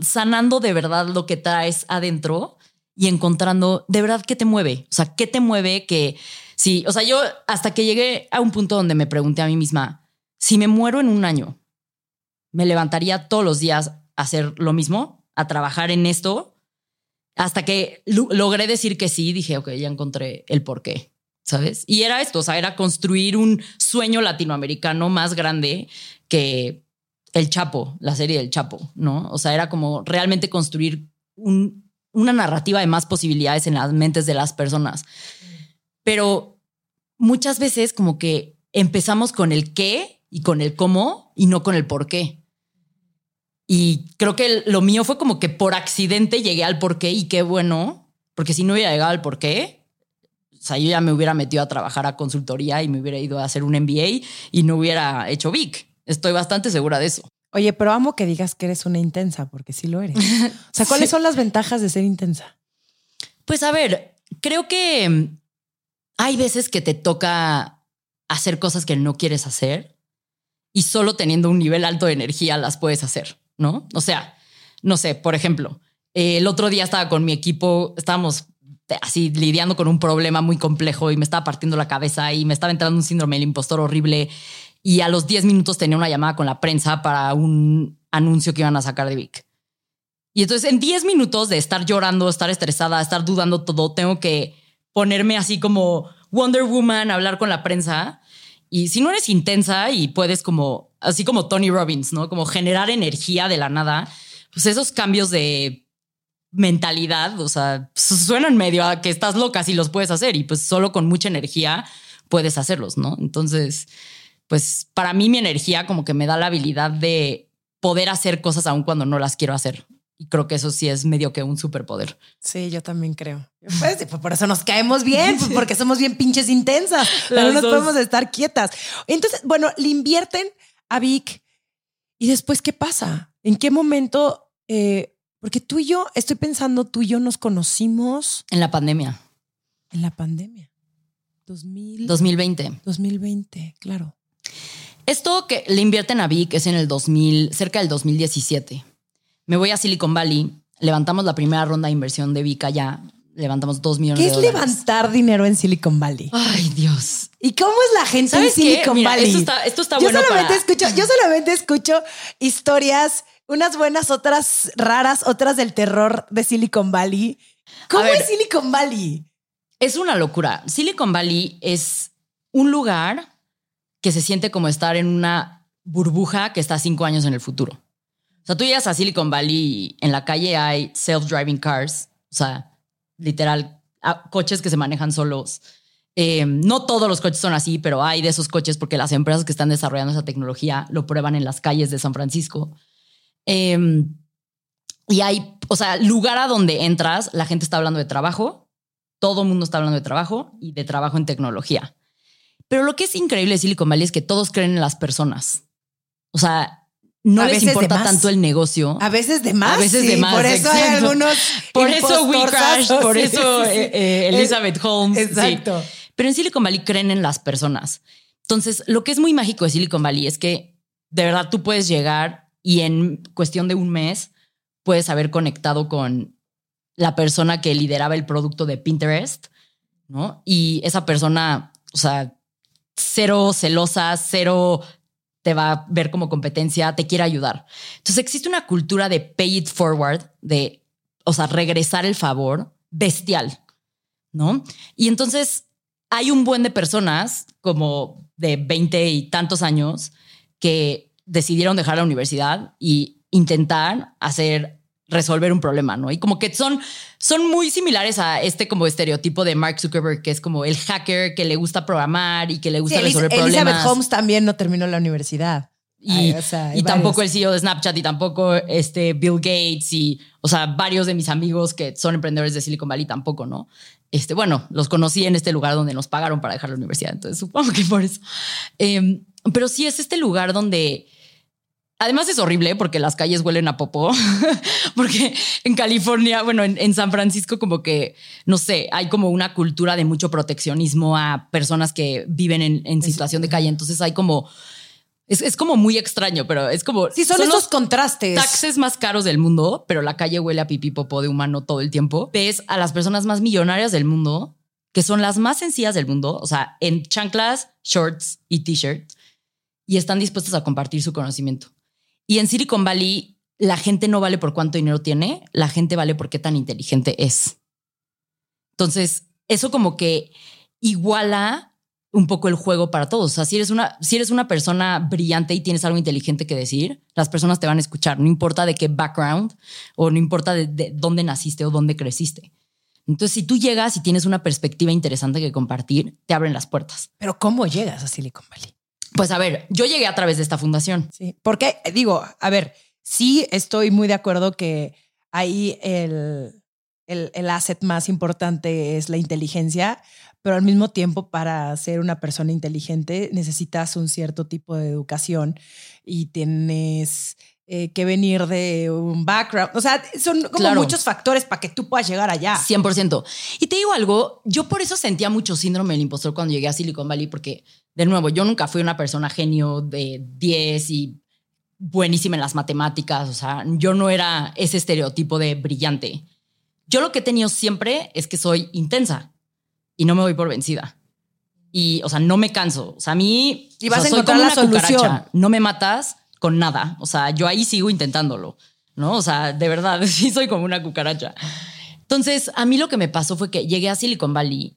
sanando de verdad lo que traes adentro y encontrando de verdad qué te mueve. O sea, qué te mueve que sí, o sea, yo hasta que llegué a un punto donde me pregunté a mí misma, si me muero en un año, ¿me levantaría todos los días a hacer lo mismo? a trabajar en esto hasta que logré decir que sí, dije, ok, ya encontré el porqué, ¿sabes? Y era esto, o sea, era construir un sueño latinoamericano más grande que El Chapo, la serie del Chapo, ¿no? O sea, era como realmente construir una narrativa de más posibilidades en las mentes de las personas. Pero muchas veces como que empezamos con el qué y con el cómo y no con el por qué. Y creo que lo mío fue como que por accidente llegué al porqué y qué bueno, porque si no hubiera llegado al porqué, o sea, yo ya me hubiera metido a trabajar a consultoría y me hubiera ido a hacer un MBA y no hubiera hecho Vic. Estoy bastante segura de eso. Oye, pero amo que digas que eres una intensa, porque sí lo eres. O sea, ¿cuáles son las ventajas de ser intensa? Pues a ver, creo que hay veces que te toca hacer cosas que no quieres hacer y solo teniendo un nivel alto de energía las puedes hacer. ¿No? O sea, no sé, por ejemplo, el otro día estaba con mi equipo, estábamos así lidiando con un problema muy complejo y me estaba partiendo la cabeza y me estaba entrando un síndrome del impostor horrible y a los 10 minutos tenía una llamada con la prensa para un anuncio que iban a sacar de Vic. Y entonces en 10 minutos de estar llorando, estar estresada, estar dudando todo, tengo que ponerme así como Wonder Woman, hablar con la prensa. Y si no eres intensa y puedes como así como Tony Robbins, ¿no? Como generar energía de la nada, pues esos cambios de mentalidad, o sea, suenan medio a que estás loca si los puedes hacer y pues solo con mucha energía puedes hacerlos, ¿no? Entonces, pues para mí mi energía como que me da la habilidad de poder hacer cosas aun cuando no las quiero hacer. Y creo que eso sí es medio que un superpoder. Sí, yo también creo. Pues, por eso nos caemos bien, pues, porque somos bien pinches intensas. no nos podemos estar quietas. Entonces, bueno, le invierten a Vic. ¿Y después qué pasa? ¿En qué momento? Eh, porque tú y yo, estoy pensando, tú y yo nos conocimos. En la pandemia. En la pandemia. 2000, 2020. 2020, claro. Esto que le invierten a Vic es en el 2000, cerca del 2017. Me voy a Silicon Valley, levantamos la primera ronda de inversión de Vic allá, levantamos dos millones ¿Qué de dólares. ¿Qué es levantar dinero en Silicon Valley? Ay, Dios. ¿Y cómo es la gente en Silicon Valley? Esto está, esto está yo bueno Solamente escucho, yo solamente escucho historias, unas buenas, otras raras, otras del terror de Silicon Valley. ¿Cómo es Silicon Valley? Es una locura. Silicon Valley es un lugar que se siente como estar en una burbuja que está cinco años en el futuro. O sea, tú llegas a Silicon Valley y en la calle hay self-driving cars. O sea, literal, coches que se manejan solos. Eh, no todos los coches son así, pero hay de esos coches porque las empresas que están desarrollando esa tecnología lo prueban en las calles de San Francisco. Em, y hay, o sea, lugar a donde entras, la gente está hablando de trabajo, todo el mundo está hablando de trabajo y de trabajo en tecnología. Pero lo que es increíble de Silicon Valley es que todos creen en las personas. O sea, no les importa tanto el negocio. A veces de más. A veces de más. Por eso hay algunos. Por eso We Crash, por eso eh, eh, Elizabeth Holmes. Exacto. Pero en Silicon Valley creen en las personas. Entonces, lo que es muy mágico de Silicon Valley es que de verdad tú puedes llegar y en cuestión de un mes puedes haber conectado con la persona que lideraba el producto de Pinterest, ¿no? Y esa persona, o sea, cero celosa, cero te va a ver como competencia, te quiere ayudar. Entonces existe una cultura de pay it forward, de, o sea, regresar el favor bestial, ¿no? Y entonces hay un buen de personas como de 20 y tantos años que decidieron dejar la universidad y intentar hacer resolver un problema, ¿no? Y como que son, son muy similares a este como estereotipo de Mark Zuckerberg, que es como el hacker que le gusta programar y que le gusta resolver problemas. Elizabeth Holmes también no terminó la universidad. Y, y tampoco el CEO de Snapchat y tampoco este Bill Gates y, o sea, varios de mis amigos que son emprendedores de Silicon Valley tampoco, ¿no? Este, bueno, los conocí en este lugar donde nos pagaron para dejar la universidad, entonces supongo que por eso. Em, pero sí es este lugar donde Además es horrible porque las calles huelen a popó, porque en California, bueno, en, San Francisco como que, no sé, hay como una cultura de mucho proteccionismo a personas que viven en, situación de calle, entonces hay como... Es, como muy extraño, pero es como... Sí, son, esos contrastes. Taxes más caros del mundo, pero la calle huele a pipí popó de humano todo el tiempo. Ves a las personas más millonarias del mundo, que son las más sencillas del mundo, o sea, en chanclas, shorts y t-shirts, y están dispuestas a compartir su conocimiento. Y en Silicon Valley, la gente no vale por cuánto dinero tiene, la gente vale por qué tan inteligente es. Entonces, eso como que iguala un poco el juego para todos. O sea, si eres una, si eres una persona brillante y tienes algo inteligente que decir, las personas te van a escuchar, no importa de qué background o no importa de, de dónde naciste o dónde creciste. Entonces, si tú llegas y tienes una perspectiva interesante que compartir, te abren las puertas. Pero ¿cómo llegas a Silicon Valley? Pues a ver, yo llegué a través de esta fundación. Sí, porque digo, a ver, sí estoy muy de acuerdo que ahí el, el, el asset más importante es la inteligencia, pero al mismo tiempo para ser una persona inteligente necesitas un cierto tipo de educación y tienes eh, que venir de un background. O sea, son como muchos factores para que tú puedas llegar allá. 100%. Y te digo algo, yo por eso sentía mucho síndrome del impostor cuando llegué a Silicon Valley, porque de nuevo, yo nunca fui una persona genio de 10 y buenísima en las matemáticas, o sea, yo no era ese estereotipo de brillante. Yo lo que he tenido siempre es que soy intensa y no me voy por vencida. Y, o sea, no me canso. O sea, a mí y vas a soy como una solución. No me matas con nada. O sea, yo ahí sigo intentándolo, ¿no? O sea, de verdad, sí soy como una cucaracha. Entonces, a mí lo que me pasó fue que llegué a Silicon Valley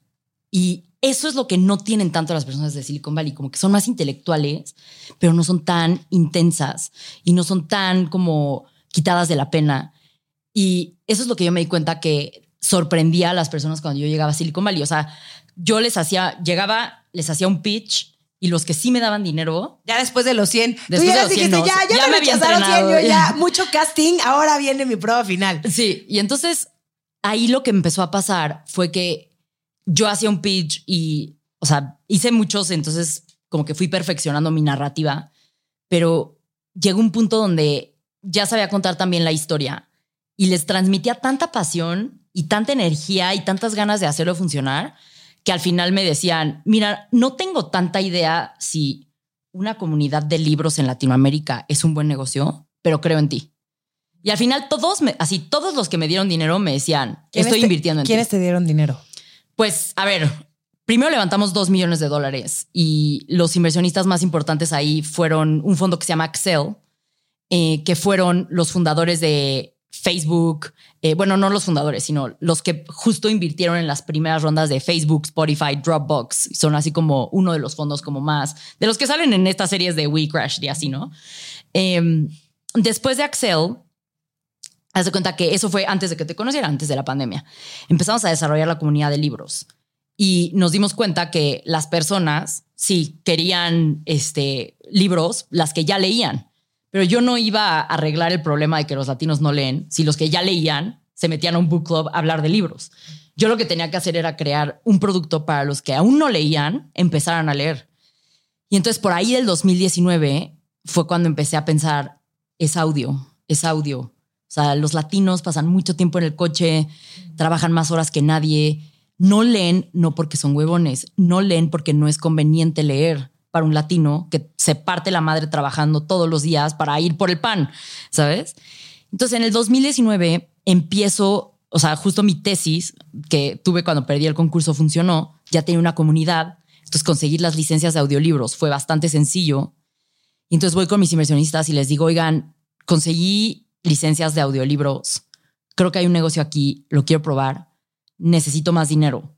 y eso es lo que no tienen tanto las personas de Silicon Valley, como que son más intelectuales, pero no son tan intensas y no son tan como quitadas de la pena. Y eso es lo que yo me di cuenta que sorprendía a las personas cuando yo llegaba a Silicon Valley. O sea, yo les hacía, llegaba, les hacía un pitch y los que sí me daban dinero. Ya después de los 100. Después ya de los 100, ya, ya, me, había entrenado. ya mucho casting, ahora viene mi prueba final. Sí, y entonces ahí lo que empezó a pasar fue que yo hacía un pitch y, o sea, hice muchos, entonces como que fui perfeccionando mi narrativa, pero llegó un punto donde ya sabía contar también la historia y les transmitía tanta pasión y tanta energía y tantas ganas de hacerlo funcionar que al final me decían, mira, no tengo tanta idea si una comunidad de libros en Latinoamérica es un buen negocio, pero creo en ti. Y al final todos, así todos los que me dieron dinero me decían, estoy invirtiendo en ti. ¿Quiénes te dieron dinero? Pues a ver, primero levantamos dos millones de dólares y los inversionistas más importantes ahí fueron un fondo que se llama Excel, eh, que fueron los fundadores de Facebook, eh, bueno, no los fundadores, sino los que justo invirtieron en las primeras rondas de Facebook, Spotify, Dropbox. Son así como uno de los fondos como más, de los que salen en estas series de We Crash y así, ¿no? Em, después de Excel, Haz de cuenta que eso fue antes de que te conociera, antes de la pandemia. Empezamos a desarrollar la comunidad de libros y nos dimos cuenta que las personas sí querían este, libros, las que ya leían, pero yo no iba a arreglar el problema de que los latinos no leen si los que ya leían se metían a un book club a hablar de libros. Yo lo que tenía que hacer era crear un producto para los que aún no leían, empezaran a leer. Y entonces por ahí del 2019 fue cuando empecé a pensar, es audio, es audio. O sea, los latinos pasan mucho tiempo en el coche, trabajan más horas que nadie, no leen no porque son huevones, no leen porque no es conveniente leer para un latino que se parte la madre trabajando todos los días para ir por el pan, ¿sabes? Entonces en el 2019 empiezo, o sea, justo mi tesis que tuve cuando perdí el concurso funcionó, ya tenía una comunidad, entonces conseguir las licencias de audiolibros fue bastante sencillo. Entonces voy con mis inversionistas y les digo, oigan, conseguí licencias de audiolibros, creo que hay un negocio aquí, lo quiero probar, necesito más dinero.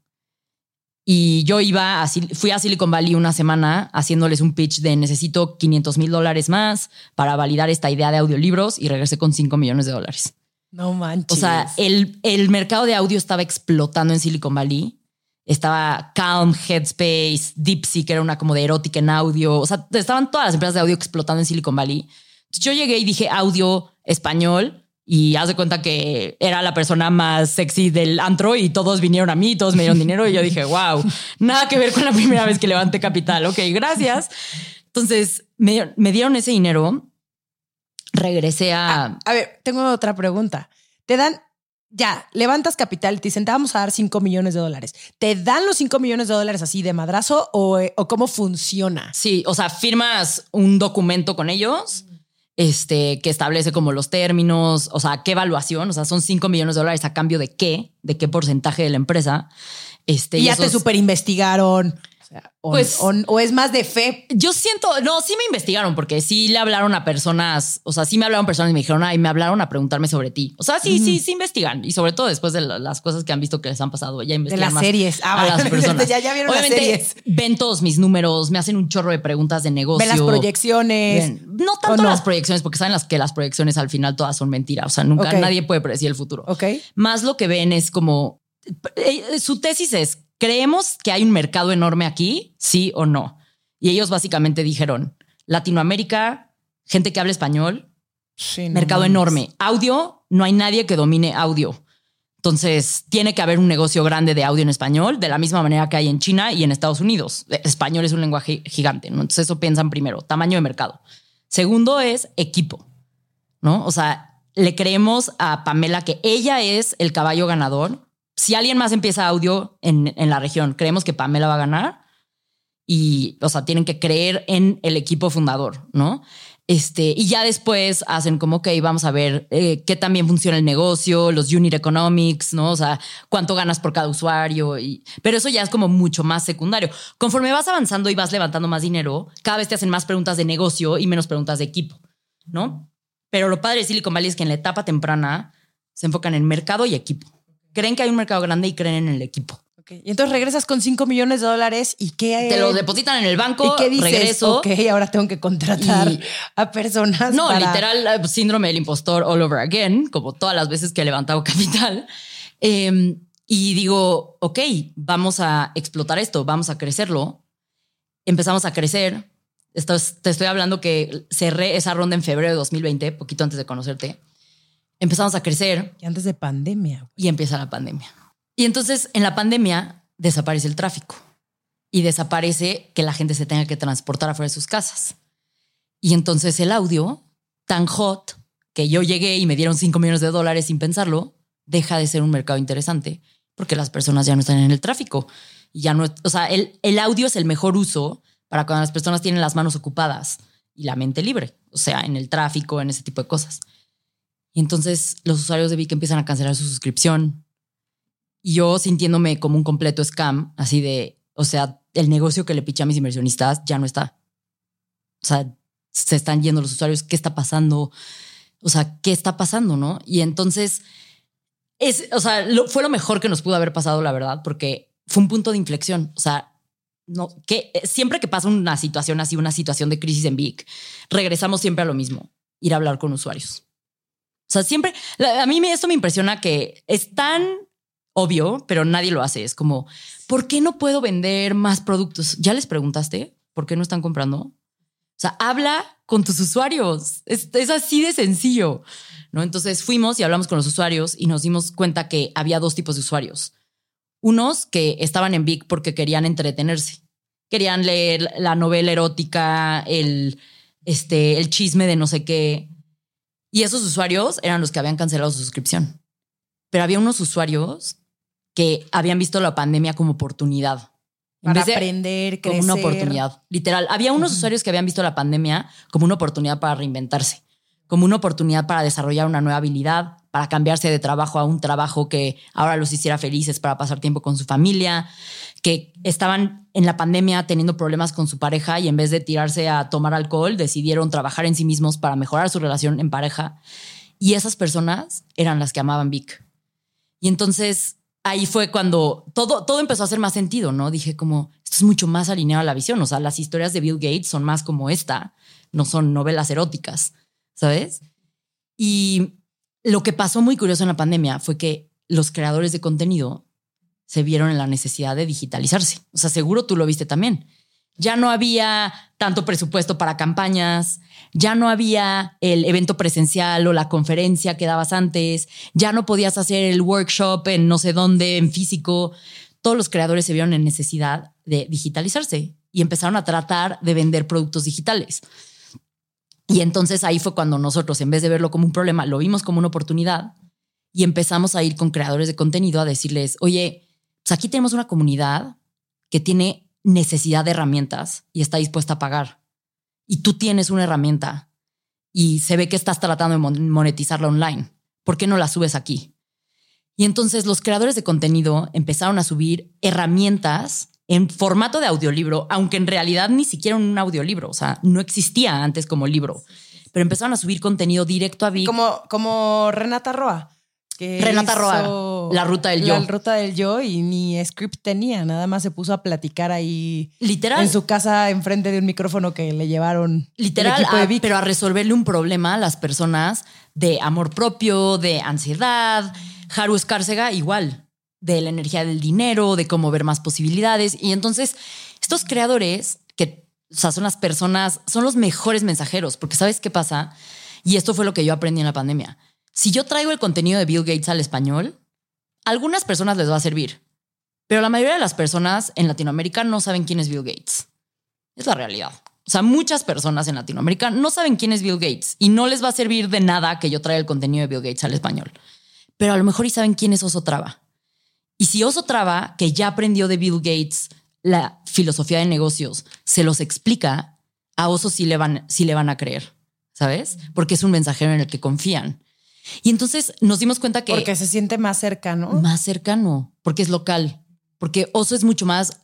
Y yo iba, así, fui a Silicon Valley una semana haciéndoles un pitch de necesito 500 mil dólares más para validar esta idea de audiolibros y regresé con 5 millones de dólares. No manches. O sea, el, el mercado de audio estaba explotando en Silicon Valley. Estaba Calm, Headspace, Dipsy, que era una como de erótica en audio. O sea, estaban todas las empresas de audio explotando en Silicon Valley. yo llegué y dije audio español y haz de cuenta que era la persona más sexy del antro y todos vinieron a mí, todos me dieron dinero y yo dije, wow, nada que ver con la primera vez que levanté capital. Ok, gracias. Entonces me, me dieron ese dinero, regresé a... a... A ver, tengo otra pregunta. Te dan, ya, levantas capital y te dicen, te vamos a dar 5 millones de dólares. ¿Te dan los 5 millones de dólares así de madrazo o, o cómo funciona? Sí, o sea, firmas un documento con ellos este, que establece como los términos, o sea, qué evaluación, o sea, son 5 millones de dólares a cambio de qué, de qué porcentaje de la empresa. Este, y ya te super investigaron. O, pues, o, es más de fe. Yo siento, no, sí me investigaron porque sí le hablaron a personas, o sea, sí me hablaron personas y me dijeron, ay, me hablaron a preguntarme sobre ti. O sea, sí, sí, sí investigan y sobre todo después de las cosas que han visto que les han pasado, ya investigan de las series, ah, a las personas. ya, ya vieron Obviamente, las series. Ven todos mis números, me hacen un chorro de preguntas de negocio. Ven las proyecciones. no tanto las proyecciones porque saben las que las proyecciones al final todas son mentiras. O sea, nunca nadie puede predecir el futuro. Ok. Más lo que ven es como eh, su tesis es ¿creemos que hay un mercado enorme aquí? Sí o no. Y ellos básicamente dijeron, Latinoamérica, gente que habla español, mercado enorme. Audio, no hay nadie que domine audio. Entonces, tiene que haber un negocio grande de audio en español, de la misma manera que hay en China y en Estados Unidos. Español es un lenguaje gigante, Entonces, eso piensan primero, tamaño de mercado. Segundo es equipo, ¿no? O sea, le creemos a Pamela que ella es el caballo ganador si alguien más empieza audio en, en, la región, creemos que Pamela va a ganar y, o sea, tienen que creer en el equipo fundador, ¿no? Este, y ya después hacen como, que vamos a ver eh, qué también funciona el negocio, los unit economics, ¿no? O sea, cuánto ganas por cada usuario. Y, pero eso ya es como mucho más secundario. Conforme vas avanzando y vas levantando más dinero, cada vez te hacen más preguntas de negocio y menos preguntas de equipo, ¿no? Pero lo padre de Silicon Valley es que en la etapa temprana se enfocan en mercado y equipo creen que hay un mercado grande y creen en el equipo. Okay. Y entonces regresas con 5 millones de dólares y qué te lo depositan en el banco. ¿Y qué dices? Regreso. Ok, ahora tengo que contratar a personas. No, literal, eh, síndrome del impostor all over again, como todas las veces que he levantado capital. Em, y digo, ok, vamos a explotar esto, vamos a crecerlo. Empezamos a crecer. Esto te estoy hablando que cerré esa ronda en febrero de 2020, poquito antes de conocerte empezamos a crecer. Y antes de pandemia. Y empieza la pandemia. Y entonces en la pandemia desaparece el tráfico y desaparece que la gente se tenga que transportar afuera de sus casas. Y entonces el audio, tan hot, que yo llegué y me dieron 5 millones de dólares sin pensarlo, deja de ser un mercado interesante porque las personas ya no están en el tráfico. Ya no, o sea, el, el audio es el mejor uso para cuando las personas tienen las manos ocupadas y la mente libre, o sea, en el tráfico, en ese tipo de cosas. Y entonces los usuarios de Vic empiezan a cancelar su suscripción. Y yo sintiéndome como un completo scam, así de, o sea, el negocio que le piché a mis inversionistas ya no está. O sea, se están yendo los usuarios, ¿qué está pasando? O sea, ¿qué está pasando, no? Y entonces, es, o sea, fue lo mejor que nos pudo haber pasado, la verdad, porque fue un punto de inflexión. O sea, no, que siempre que pasa una situación así, una situación de crisis en Vic, regresamos siempre a lo mismo, ir a hablar con usuarios. O sea, siempre, a mí esto me impresiona que es tan obvio, pero nadie lo hace. Es como, ¿por qué no puedo vender más productos? ¿Ya les preguntaste por qué no están comprando? O sea, habla con tus usuarios. Es, así de sencillo, ¿no? Entonces fuimos y hablamos con los usuarios y nos dimos cuenta que había dos tipos de usuarios. Unos que estaban en Big porque querían entretenerse. Querían leer la novela erótica, el este, el chisme de no sé qué. Y esos usuarios eran los que habían cancelado su suscripción. Pero había unos usuarios que habían visto la pandemia como oportunidad. Para aprender, crecer. Como una oportunidad. Literal. Había unos usuarios que habían visto la pandemia como una oportunidad para reinventarse, como una oportunidad para desarrollar una nueva habilidad, para cambiarse de trabajo a un trabajo que ahora los hiciera felices para pasar tiempo con su familia, que estaban en la pandemia teniendo problemas con su pareja y en vez de tirarse a tomar alcohol, decidieron trabajar en sí mismos para mejorar su relación en pareja. Y esas personas eran las que amaban Vic. Y entonces ahí fue cuando todo, todo empezó a hacer más sentido, ¿no? Dije como, esto es mucho más alineado a la visión. O sea, las historias de Bill Gates son más como esta, no son novelas eróticas, ¿sabes? Y lo que pasó muy curioso en la pandemia fue que los creadores de contenido se vieron en la necesidad de digitalizarse. O sea, seguro tú lo viste también. Ya no había tanto presupuesto para campañas, ya no había el evento presencial o la conferencia que dabas antes, ya no podías hacer el workshop en no sé dónde, en físico. Todos los creadores se vieron en necesidad de digitalizarse y empezaron a tratar de vender productos digitales. Y entonces ahí fue cuando nosotros, en vez de verlo como un problema, lo vimos como una oportunidad y empezamos a ir con creadores de contenido a decirles, oye, pues aquí tenemos una comunidad que tiene necesidad de herramientas y está dispuesta a pagar. Y tú tienes una herramienta y se ve que estás tratando de monetizarla online. ¿Por qué no la subes aquí? Y entonces los creadores de contenido empezaron a subir herramientas en formato de audiolibro, aunque en realidad ni siquiera un audiolibro, o sea, no existía antes como libro, pero empezaron a subir contenido directo a Vic. Como, como Renata Roa. Renata Roa, la ruta del yo. La ruta del yo y ni script tenía, nada más se puso a platicar ahí. Literal. En su casa, enfrente de un micrófono que le llevaron. Literal, pero a resolverle un problema a las personas de amor propio, de ansiedad. Haru Escárcega, igual de la energía del dinero, de cómo ver más posibilidades. Y entonces, estos creadores, que son las personas, son los mejores mensajeros, porque ¿sabes qué pasa? Y esto fue lo que yo aprendí en la pandemia. Si yo traigo el contenido de Bill Gates al español, a algunas personas les va a servir, pero la mayoría de las personas en Latinoamérica no saben quién es Bill Gates. Es la realidad. O sea, muchas personas en Latinoamérica no saben quién es Bill Gates y no les va a servir de nada que yo traiga el contenido de Bill Gates al español. Pero a lo mejor y saben quién es Oso Traba y si Oso Traba, que ya aprendió de Bill Gates la filosofía de negocios, se los explica, a Oso sí le van, sí le van a creer, ¿sabes? Porque es un mensajero en el que confían. Y entonces nos dimos cuenta que... Porque se siente más cercano. Más cercano, porque es local, porque Oso es mucho más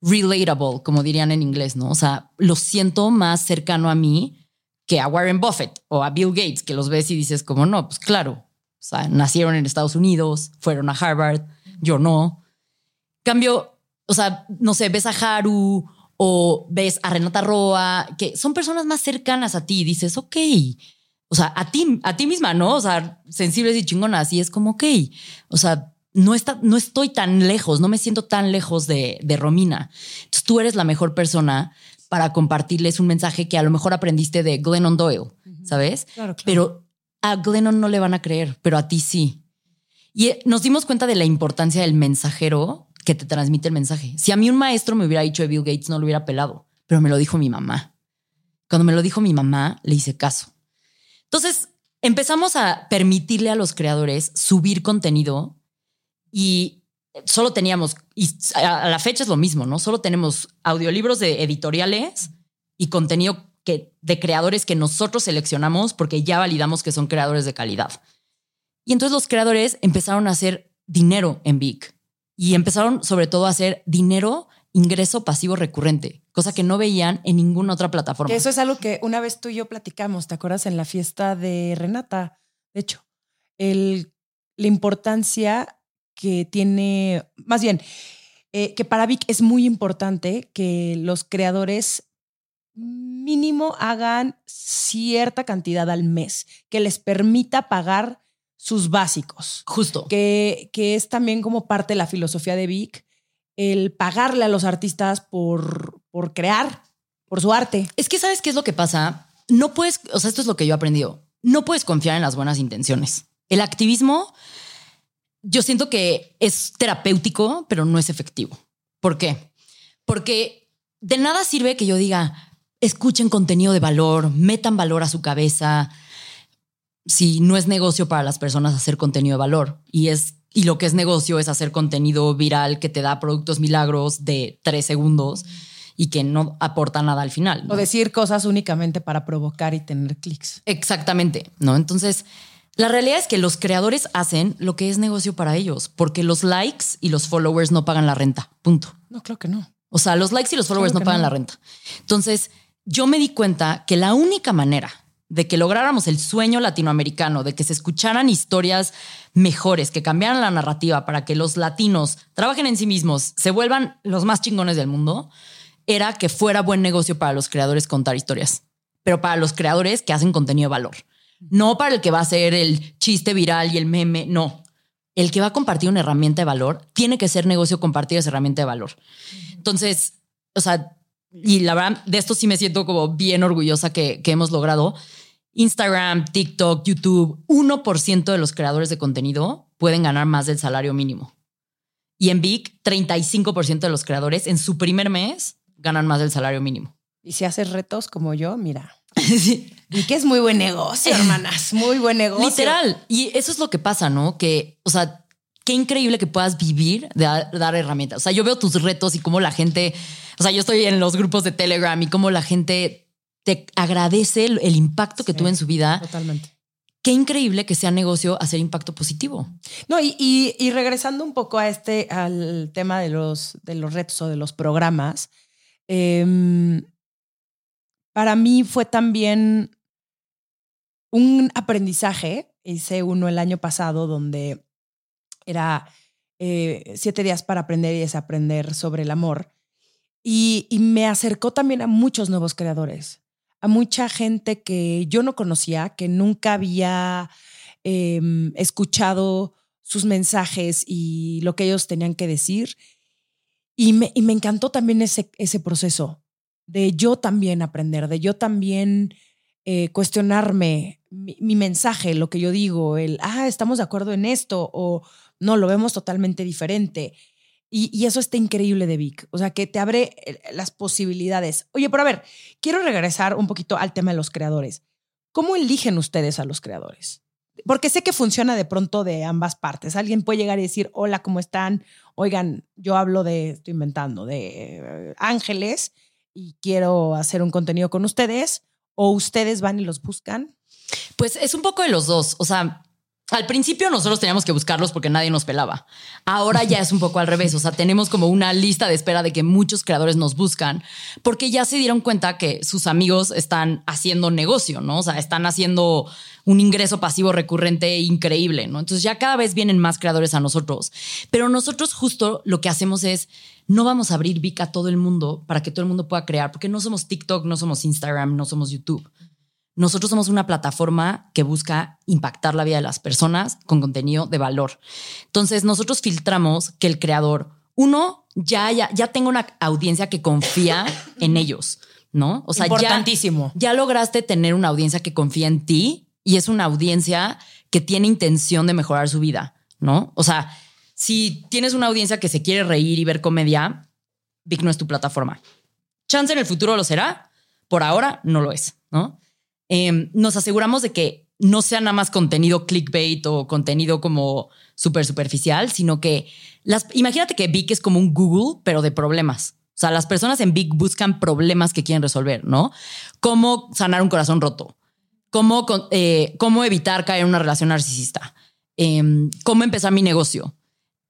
relatable, como dirían en inglés, ¿no? O sea, lo siento más cercano a mí que a Warren Buffett o a Bill Gates, que los ves y dices como, no, pues claro, o sea, nacieron en Estados Unidos, fueron a Harvard, yo no. Cambio, o sea, no sé, ves a Haru o ves a Renata Roa, que son personas más cercanas a ti. Dices, ok, o sea, a ti, a ti misma, ¿no? O sea, sensibles y chingonas. Y es como, ok, o sea, no, está, no estoy tan lejos, no me siento tan lejos de, de Romina. Entonces tú eres la mejor persona para compartirles un mensaje que a lo mejor aprendiste de Glennon Doyle, ¿sabes? Claro, claro. Pero a Glennon no le van a creer, pero a ti sí. Y eh, nos dimos cuenta de la importancia del mensajero que te transmite el mensaje. Si a mí un maestro me hubiera dicho de Bill Gates, no lo hubiera pelado, pero me lo dijo mi mamá. Cuando me lo dijo mi mamá, le hice caso. Entonces, empezamos a permitirle a los creadores subir contenido y solo teníamos, y a la fecha es lo mismo, ¿no? Solo tenemos audiolibros de editoriales y contenido que, de creadores que nosotros seleccionamos porque ya validamos que son creadores de calidad. Y entonces los creadores empezaron a hacer dinero en Vic y empezaron sobre todo a hacer dinero, ingreso pasivo recurrente, cosa que no veían en ninguna otra plataforma. eso es algo que una vez tú y yo platicamos, ¿te acuerdas? En la fiesta de Renata, de hecho, el, la importancia que tiene, más bien, eh, que para Vic es muy importante que los creadores mínimo hagan cierta cantidad al mes, que les permita pagar sus básicos. Justo. Que, que es también como parte de la filosofía de Vic, el pagarle a los artistas por, por crear, por su arte. Es que sabes qué es lo que pasa. No puedes, o sea, esto es lo que yo he aprendido. No puedes confiar en las buenas intenciones. El activismo, yo siento que es terapéutico, pero no es efectivo. ¿Por qué? Porque de nada sirve que yo diga, escuchen contenido de valor, metan valor a su cabeza. Si no es negocio para las personas hacer contenido de valor y es y lo que es negocio es hacer contenido viral que te da productos milagros de tres segundos y que no aporta nada al final. O decir cosas únicamente para provocar y tener clics. Exactamente, ¿no? Entonces, la realidad es que los creadores hacen lo que es negocio para ellos, porque los likes y los followers no pagan la renta. Punto. No, creo que no. O sea, los likes y los followers no pagan la renta. Entonces, yo me di cuenta que la única manera de que lográramos el sueño latinoamericano, de que se escucharan historias mejores, que cambiaran la narrativa para que los latinos trabajen en sí mismos, se vuelvan los más chingones del mundo, era que fuera buen negocio para los creadores contar historias, pero para los creadores que hacen contenido de valor. No para el que va a hacer el chiste viral y el meme, no. El que va a compartir una herramienta de valor tiene que ser negocio compartir esa herramienta de valor. Entonces, o sea, y la verdad, de esto sí me siento como bien orgullosa que, que hemos logrado. Instagram, TikTok, YouTube, 1% de los creadores de contenido pueden ganar más del salario mínimo. Y en Big, 35% de los creadores en su primer mes ganan más del salario mínimo. Y si haces retos como yo, mira. Y que es muy buen negocio, hermanas, muy buen negocio. Literal. Y eso es lo que pasa, ¿no? Que, o sea, qué increíble que puedas vivir de dar herramientas. O sea, yo veo tus retos y cómo la gente o sea, yo estoy en los grupos de Telegram y cómo la gente te agradece el, impacto que tuvo en su vida. Totalmente. Qué increíble que sea negocio hacer impacto positivo. No, y, regresando un poco a este, al tema de los, de los retos o de los programas, em, para mí fue también un aprendizaje. Hice uno el año pasado donde era eh, siete días para aprender y desaprender sobre el amor. Y, me acercó también a muchos nuevos creadores, a mucha gente que yo no conocía, que nunca había em, escuchado sus mensajes y lo que ellos tenían que decir. Y me, y me encantó también ese, ese proceso de yo también aprender, de yo también eh, cuestionarme mi, mi, mensaje, lo que yo digo, el, ah, estamos de acuerdo en esto o no, lo vemos totalmente diferente. Y, eso está increíble de Vic. O sea, que te abre eh, las posibilidades. Oye, pero a ver, quiero regresar un poquito al tema de los creadores. ¿Cómo eligen ustedes a los creadores? Porque sé que funciona de pronto de ambas partes. Alguien puede llegar y decir, hola, ¿cómo están? Oigan, yo hablo de, estoy inventando, de eh, ángeles y quiero hacer un contenido con ustedes. O ustedes van y los buscan. Pues es un poco de los dos. O sea, al principio nosotros teníamos que buscarlos porque nadie nos pelaba. Ahora ya es un poco al revés. O sea, tenemos como una lista de espera de que muchos creadores nos buscan porque ya se dieron cuenta que sus amigos están haciendo negocio, ¿no? O sea, están haciendo un ingreso pasivo recurrente increíble, ¿no? Entonces ya cada vez vienen más creadores a nosotros. Pero nosotros justo lo que hacemos es no vamos a abrir Vic a todo el mundo para que todo el mundo pueda crear, porque no somos TikTok, no somos Instagram, no somos YouTube. Nosotros somos una plataforma que busca impactar la vida de las personas con contenido de valor. Entonces, nosotros filtramos que el creador, uno, ya, ya, ya tenga una audiencia que confía en ellos, ¿no? O sea, Importantísimo. Ya, ya lograste tener una audiencia que confía en ti y es una audiencia que tiene intención de mejorar su vida, ¿no? O sea, si tienes una audiencia que se quiere reír y ver comedia, Vic no es tu plataforma. Chance en el futuro lo será, por ahora no lo es, ¿no? Em, nos aseguramos de que no sea nada más contenido clickbait o contenido como súper superficial, sino que imagínate que Vic es como un Google, pero de problemas. O sea, las personas en Vic buscan problemas que quieren resolver, ¿no? Cómo sanar un corazón roto, cómo, eh, cómo evitar caer en una relación narcisista, em, cómo empezar mi negocio,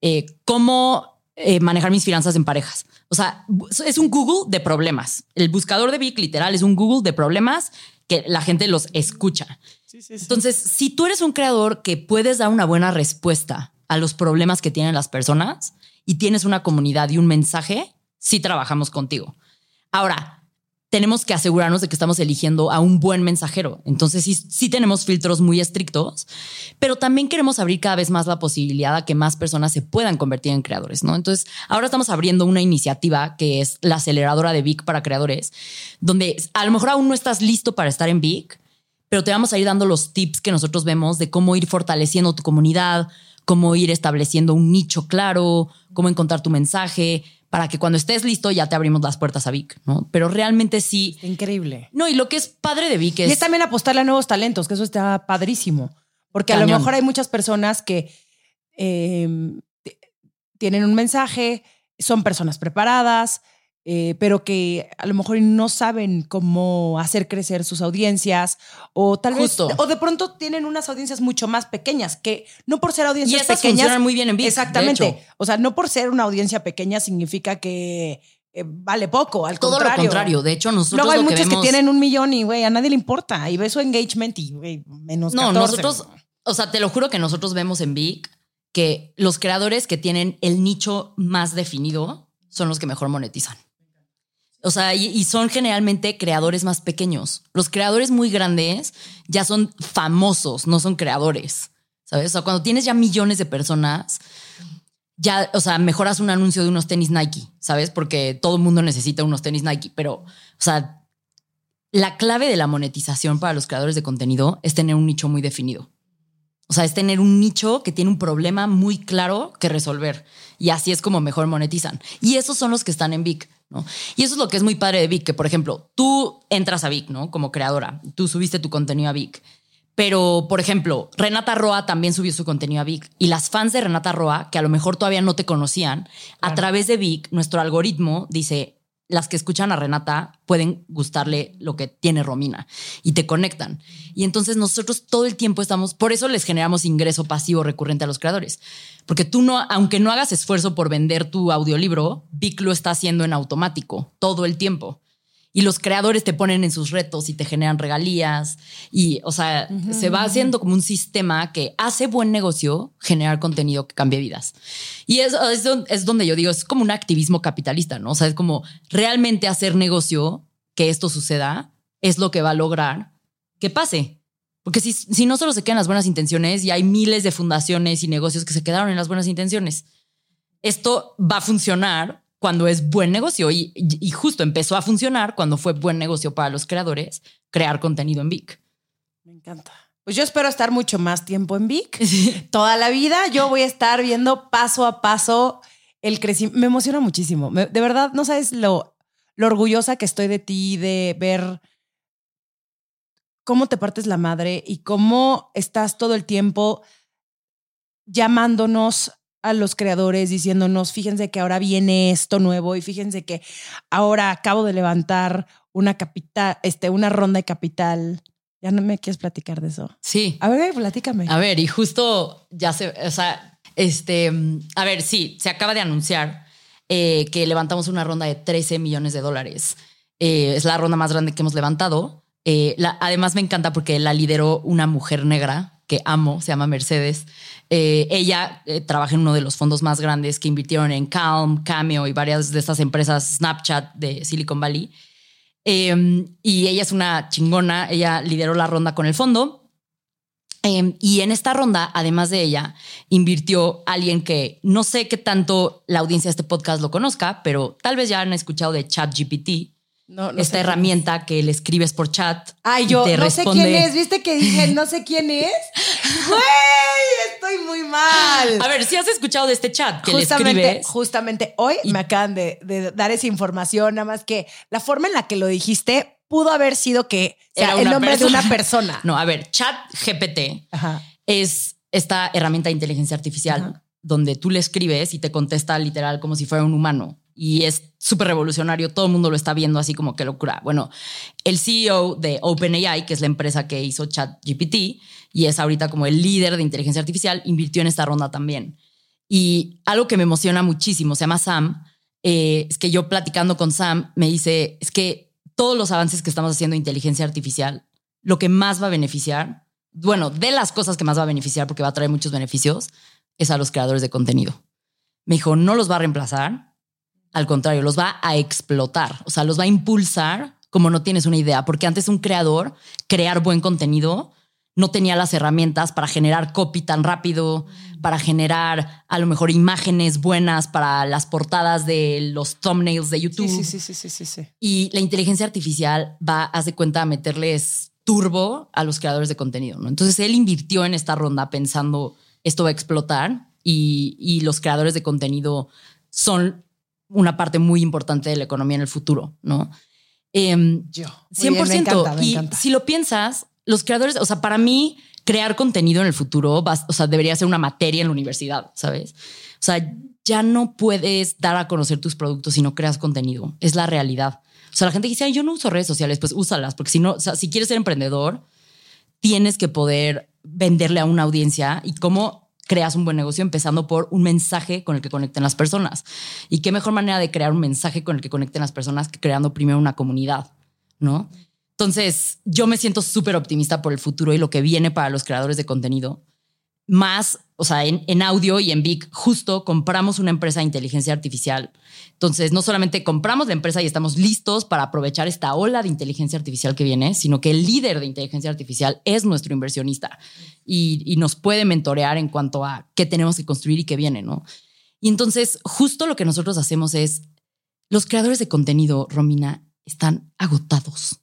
eh, cómo eh, manejar mis finanzas en parejas. O sea, es un Google de problemas. El buscador de Vic literal es un Google de problemas que la gente los escucha. Entonces, si tú eres un creador que puedes dar una buena respuesta a los problemas que tienen las personas y tienes una comunidad y un mensaje, sí trabajamos contigo. Ahora, tenemos que asegurarnos de que estamos eligiendo a un buen mensajero. Entonces sí, sí tenemos filtros muy estrictos, pero también queremos abrir cada vez más la posibilidad a que más personas se puedan convertir en creadores, ¿no? Entonces ahora estamos abriendo una iniciativa que es la aceleradora de Vic para creadores, donde a lo mejor aún no estás listo para estar en Vic, pero te vamos a ir dando los tips que nosotros vemos de cómo ir fortaleciendo tu comunidad, cómo ir estableciendo un nicho claro, cómo encontrar tu mensaje, para que cuando estés listo ya te abrimos las puertas a Vic, ¿no? Pero realmente sí. Increíble. No, y lo que es padre de Vic es. Y es también apostarle a nuevos talentos, que eso está padrísimo. Porque a lo mejor hay muchas personas que em, tienen un mensaje, son personas preparadas, eh, pero que a lo mejor no saben cómo hacer crecer sus audiencias o tal vez o de pronto tienen unas audiencias mucho más pequeñas que no por ser audiencias y esas pequeñas muy bien en vivo. exactamente. o sea no por ser una audiencia pequeña significa que eh, vale poco al todo contrario lo contrario. de hecho nosotros luego hay lo muchos que, que, tienen un millón y güey a nadie le importa. Y ve su engagement y güey menos no 14. nosotros o sea te lo juro que nosotros vemos en Vic que los creadores que tienen el nicho más definido son los que mejor monetizan o sea, y, son generalmente creadores más pequeños. Los creadores muy grandes ya son famosos, no son creadores. ¿Sabes? O sea, cuando tienes ya millones de personas, ya, o sea, mejoras un anuncio de unos tenis Nike, ¿sabes? Porque todo el mundo necesita unos tenis Nike, pero, o sea, la clave de la monetización para los creadores de contenido es tener un nicho muy definido. O sea, es tener un nicho que tiene un problema muy claro que resolver. Y así es como mejor monetizan. Y esos son los que están en Vic. ¿No? Y eso es lo que es muy padre de Vic, que por ejemplo, tú entras a Vic, ¿no? Como creadora, tú subiste tu contenido a Vic. Pero, por ejemplo, Renata Roa también subió su contenido a Vic. Y las fans de Renata Roa, que a lo mejor todavía no te conocían, a través de Vic, nuestro algoritmo dice, las que escuchan a Renata pueden gustarle lo que tiene Romina y te conectan. Y entonces nosotros todo el tiempo estamos, por eso les generamos ingreso pasivo recurrente a los creadores. Porque tú no, aunque no hagas esfuerzo por vender tu audiolibro, Vic lo está haciendo en automático todo el tiempo y los creadores te ponen en sus retos y te generan regalías y, o sea, se va haciendo como un sistema que hace buen negocio generar contenido que cambie vidas. Y eso es, donde yo digo, es como un activismo capitalista, ¿no? O sea, es como realmente hacer negocio que esto suceda es lo que va a lograr que pase. Porque si, si no solo se quedan las buenas intenciones y hay miles de fundaciones y negocios que se quedaron en las buenas intenciones, esto va a funcionar cuando es buen negocio y, justo empezó a funcionar cuando fue buen negocio para los creadores crear contenido en Vic. Me encanta. Pues yo espero estar mucho más tiempo en Vic. Toda la vida yo voy a estar viendo paso a paso el crecimiento. Me emociona muchísimo. de verdad, no sabes lo, lo orgullosa que estoy de ti, de ver cómo te partes la madre y cómo estás todo el tiempo llamándonos a los creadores diciéndonos, fíjense que ahora viene esto nuevo y fíjense que ahora acabo de levantar una capital, este, una ronda de capital. Ya no me quieres platicar de eso. Sí. A ver, platícame. A ver, y justo ya se, o sea, este, a ver, sí, se acaba de anunciar eh, que levantamos una ronda de 13 millones de dólares. Eh, es la ronda más grande que hemos levantado. Eh, además me encanta porque la lideró una mujer negra que amo, se llama Mercedes. Eh, ella eh, trabaja en uno de los fondos más grandes que invirtieron en Calm, Cameo y varias de estas empresas Snapchat de Silicon Valley. Em, y ella es una chingona, ella lideró la ronda con el fondo. Em, y en esta ronda, además de ella, invirtió alguien que no sé qué tanto la audiencia de este podcast lo conozca, pero tal vez ya han escuchado de ChatGPT esta herramienta que le escribes por chat. Ay, yo no sé quién es. ¿Viste que dije no sé quién es? ¡Güey! Estoy muy mal. A ver, si has escuchado de este chat que justamente, le escribes. Justamente hoy me acaban de, dar esa información, nada más que la forma en la que lo dijiste pudo haber sido que sea el nombre de una persona. No, a ver, chat GPT es esta herramienta de inteligencia artificial donde tú le escribes y te contesta literal como si fuera un humano y es súper revolucionario. Todo el mundo lo está viendo así como que locura. Bueno, el CEO de OpenAI, que es la empresa que hizo ChatGPT y es ahorita como el líder de inteligencia artificial, invirtió en esta ronda también. Y algo que me emociona muchísimo, se llama Sam, eh, es que yo platicando con Sam me dice, es que todos los avances que estamos haciendo en inteligencia artificial, lo que más va a beneficiar, bueno, de las cosas que más va a beneficiar, porque va a traer muchos beneficios, es a los creadores de contenido. Me dijo, no los va a reemplazar, al contrario, los va a explotar, o sea, los va a impulsar como no tienes una idea, porque antes un creador, crear buen contenido, no tenía las herramientas para generar copy tan rápido, para generar a lo mejor imágenes buenas para las portadas de los thumbnails de YouTube. Sí, sí, sí, sí, sí, sí. Y la inteligencia artificial va, haz de cuenta, a meterles turbo a los creadores de contenido. ¿no? Entonces él invirtió en esta ronda pensando esto va a explotar y, y los creadores de contenido son una parte muy importante de la economía en el futuro, ¿no? Em, Yo. 100%. y si lo piensas, los creadores, o sea, para mí, crear contenido en el futuro, o sea, debería ser una materia en la universidad, ¿sabes? O sea, ya no puedes dar a conocer tus productos si no creas contenido. Es la realidad. O sea, la gente dice, yo no uso redes sociales, pues úsalas, porque si no, o sea, si quieres ser emprendedor, tienes que poder venderle a una audiencia y cómo creas un buen negocio empezando por un mensaje con el que conecten las personas. Y qué mejor manera de crear un mensaje con el que conecten las personas que creando primero una comunidad, ¿no? Entonces, yo me siento súper optimista por el futuro y lo que viene para los creadores de contenido. Más, o sea, en, audio y en Big, justo compramos una empresa de inteligencia artificial. Entonces, no solamente compramos la empresa y estamos listos para aprovechar esta ola de inteligencia artificial que viene, sino que el líder de inteligencia artificial es nuestro inversionista y, nos puede mentorear en cuanto a qué tenemos que construir y qué viene, ¿no? Y entonces, justo lo que nosotros hacemos es, los creadores de contenido, Romina, están agotados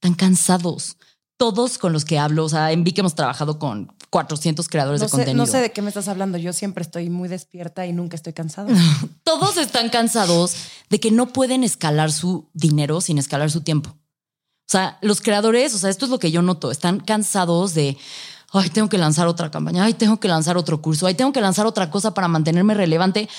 están cansados. Todos con los que hablo, o sea, en Vic hemos trabajado con 400 creadores de contenido. No sé de qué me estás hablando. Yo siempre estoy muy despierta y nunca estoy cansado. Todos están cansados de que no pueden escalar su dinero sin escalar su tiempo. O sea, los creadores, o sea, esto es lo que yo noto, están cansados de, ay, tengo que lanzar otra campaña, ay, tengo que lanzar otro curso, ay, tengo que lanzar otra cosa para mantenerme relevante.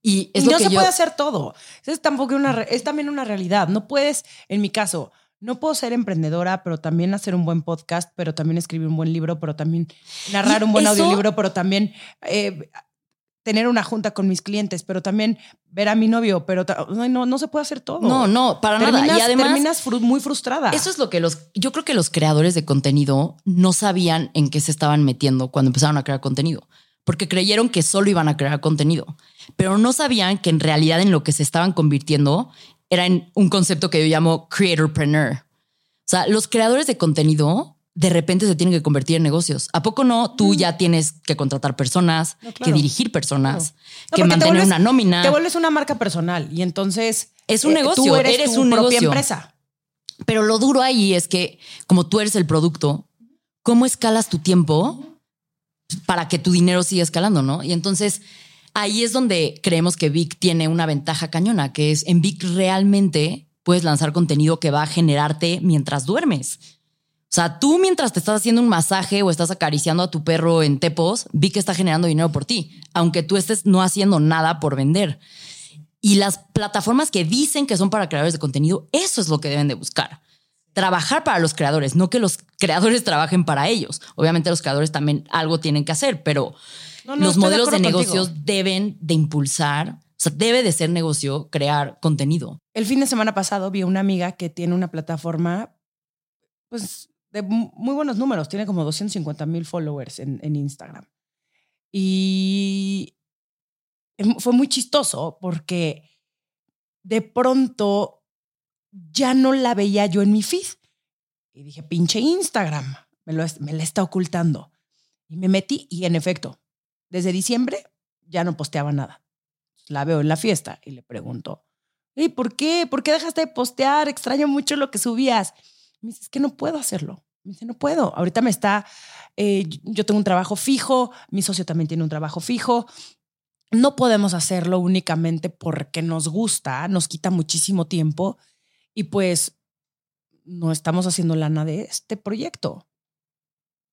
Y, es no se puede hacer todo. Es, tampoco una, es también una realidad. No puedes, en mi caso, no puedo ser emprendedora, pero también hacer un buen podcast, pero también escribir un buen libro, pero también narrar un buen audiolibro, pero también eh, tener una junta con mis clientes, pero también ver a mi novio, pero no, no se puede hacer todo. No, no, para nada. Y además terminas muy frustrada. Eso es lo que los, yo creo que los creadores de contenido no sabían en qué se estaban metiendo cuando empezaron a crear contenido, porque creyeron que solo iban a crear contenido, pero no sabían que en realidad en lo que se estaban convirtiendo era en un concepto que yo llamo creatorpreneur. O sea, los creadores de contenido de repente se tienen que convertir en negocios. ¿A poco no? Tú ya tienes que contratar personas, que dirigir personas, que mantener una nómina. Te vuelves una marca personal y entonces es un eh, negocio. Tú eres, tu propia empresa. Pero lo duro ahí es que como tú eres el producto, ¿cómo escalas tu tiempo para que tu dinero siga escalando, no? Y entonces ahí es donde creemos que Vic tiene una ventaja cañona, que es en Vic realmente puedes lanzar contenido que va a generarte mientras duermes. O sea, tú mientras te estás haciendo un masaje o estás acariciando a tu perro en Tepos, Vic está generando dinero por ti, aunque tú estés no haciendo nada por vender. Y las plataformas que dicen que son para creadores de contenido, eso es lo que deben de buscar. Trabajar para los creadores, no que los creadores trabajen para ellos. Obviamente los creadores también algo tienen que hacer, pero los modelos de, negocios deben de impulsar, o sea, debe de ser negocio crear contenido. El fin de semana pasado vi una amiga que tiene una plataforma, pues, de muy buenos números, tiene como 250 mil followers en, en Instagram. Y fue muy chistoso porque de pronto ya no la veía yo en mi feed. Y dije, pinche Instagram, me, lo, me la está ocultando. Y me metí y en efecto, desde diciembre ya no posteaba nada. La veo en la fiesta y le pregunto, ¿y por qué? ¿Por qué dejaste de postear? Extraño mucho lo que subías. Me dice, es que no puedo hacerlo. Me dice, no puedo. Ahorita me está, eh, yo tengo un trabajo fijo, mi socio también tiene un trabajo fijo. No podemos hacerlo únicamente porque nos gusta, nos quita muchísimo tiempo y pues no estamos haciendo lana de este proyecto.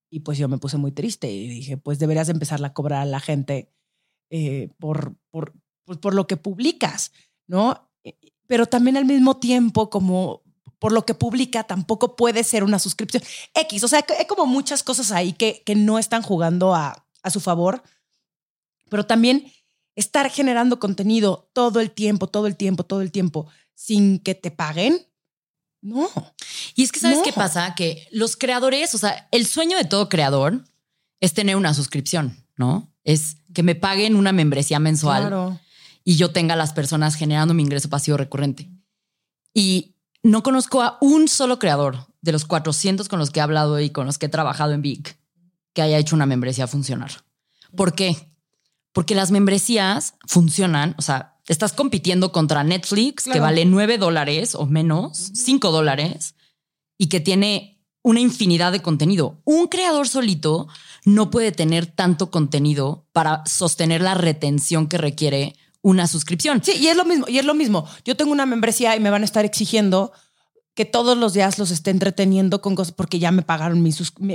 Y pues yo me puse muy triste y dije, pues deberías empezar a cobrar a la gente eh, por, por, pues por lo que publicas, ¿no? Eh, pero también al mismo tiempo, como por lo que publica, tampoco puede ser una suscripción X. O sea, hay como muchas cosas ahí que, que no están jugando a, a su favor, pero también estar generando contenido todo el tiempo, todo el tiempo, todo el tiempo, sin que te paguen, no. Y es que, ¿sabes qué pasa? Que los creadores, o sea, el sueño de todo creador es tener una suscripción, ¿no? Es que me paguen una membresía mensual y yo tenga las personas generando mi ingreso pasivo recurrente. Y no conozco a un solo creador de los 400 con los que he hablado y con los que he trabajado en Big que haya hecho una membresía funcionar. ¿Por qué? Porque las membresías funcionan, o sea, estás compitiendo contra Netflix, que vale 9 dólares o menos, 5 dólares, y que tiene una infinidad de contenido. Un creador solito no puede tener tanto contenido para sostener la retención que requiere una suscripción. Sí, y es lo mismo, y es lo mismo. Yo tengo una membresía y me van a estar exigiendo que todos los días los esté entreteniendo con cosas porque ya me pagaron mi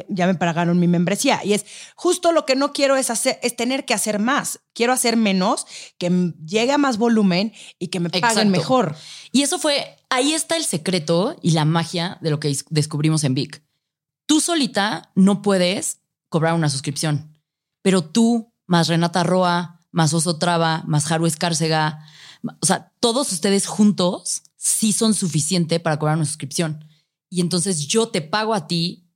ya me pagaron mi membresía. Y es justo lo que no quiero es hacer es tener que hacer más. Quiero hacer menos que llegue a más volumen y que me paguen mejor. Y eso fue ahí está el secreto y la magia de lo que descubrimos en Vic. Tú solita no puedes cobrar una suscripción pero tú más Renata Roa más Oso Traba más Haru Escárcega o sea todos ustedes juntos sí son suficiente para cobrar una suscripción. Y entonces yo te pago a ti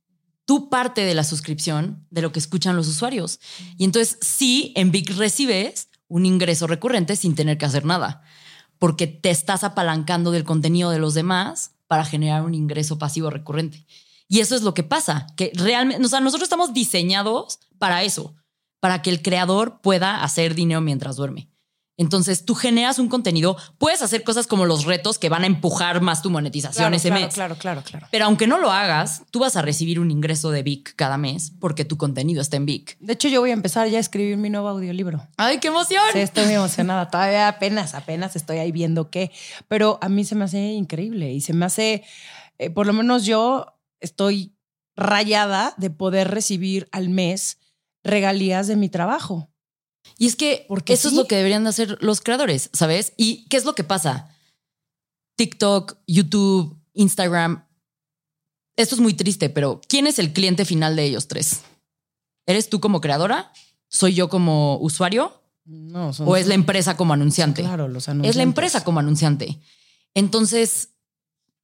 tu parte de la suscripción de lo que escuchan los usuarios. Y entonces sí, en Big recibes un ingreso recurrente sin tener que hacer nada, porque te estás apalancando del contenido de los demás para generar un ingreso pasivo recurrente. Y eso es lo que pasa, que realmente, o sea, nosotros estamos diseñados para eso, para que el creador pueda hacer dinero mientras duerme. Entonces tú generas un contenido, puedes hacer cosas como los retos que van a empujar más tu monetización ese mes. Claro, claro, claro. Pero aunque no lo hagas, tú vas a recibir un ingreso de Vic cada mes porque tu contenido está en Vic. De hecho, yo voy a empezar ya a escribir mi nuevo audiolibro. ¡Ay, qué emoción! Sí, estoy muy emocionada. Todavía apenas, apenas estoy ahí viendo qué. Pero a mí se me hace increíble y se me hace, eh, por lo menos yo estoy rayada de poder recibir al mes regalías de mi trabajo. Y es que Porque eso es lo que deberían de hacer los creadores, ¿sabes? ¿Y qué es lo que pasa? TikTok, YouTube, Instagram. Esto es muy triste, pero ¿quién es el cliente final de ellos tres? ¿Eres tú como creadora? ¿Soy yo como usuario? No, ¿O es la empresa como anunciante? Claro, los anunciantes. Es la empresa como anunciante. Entonces,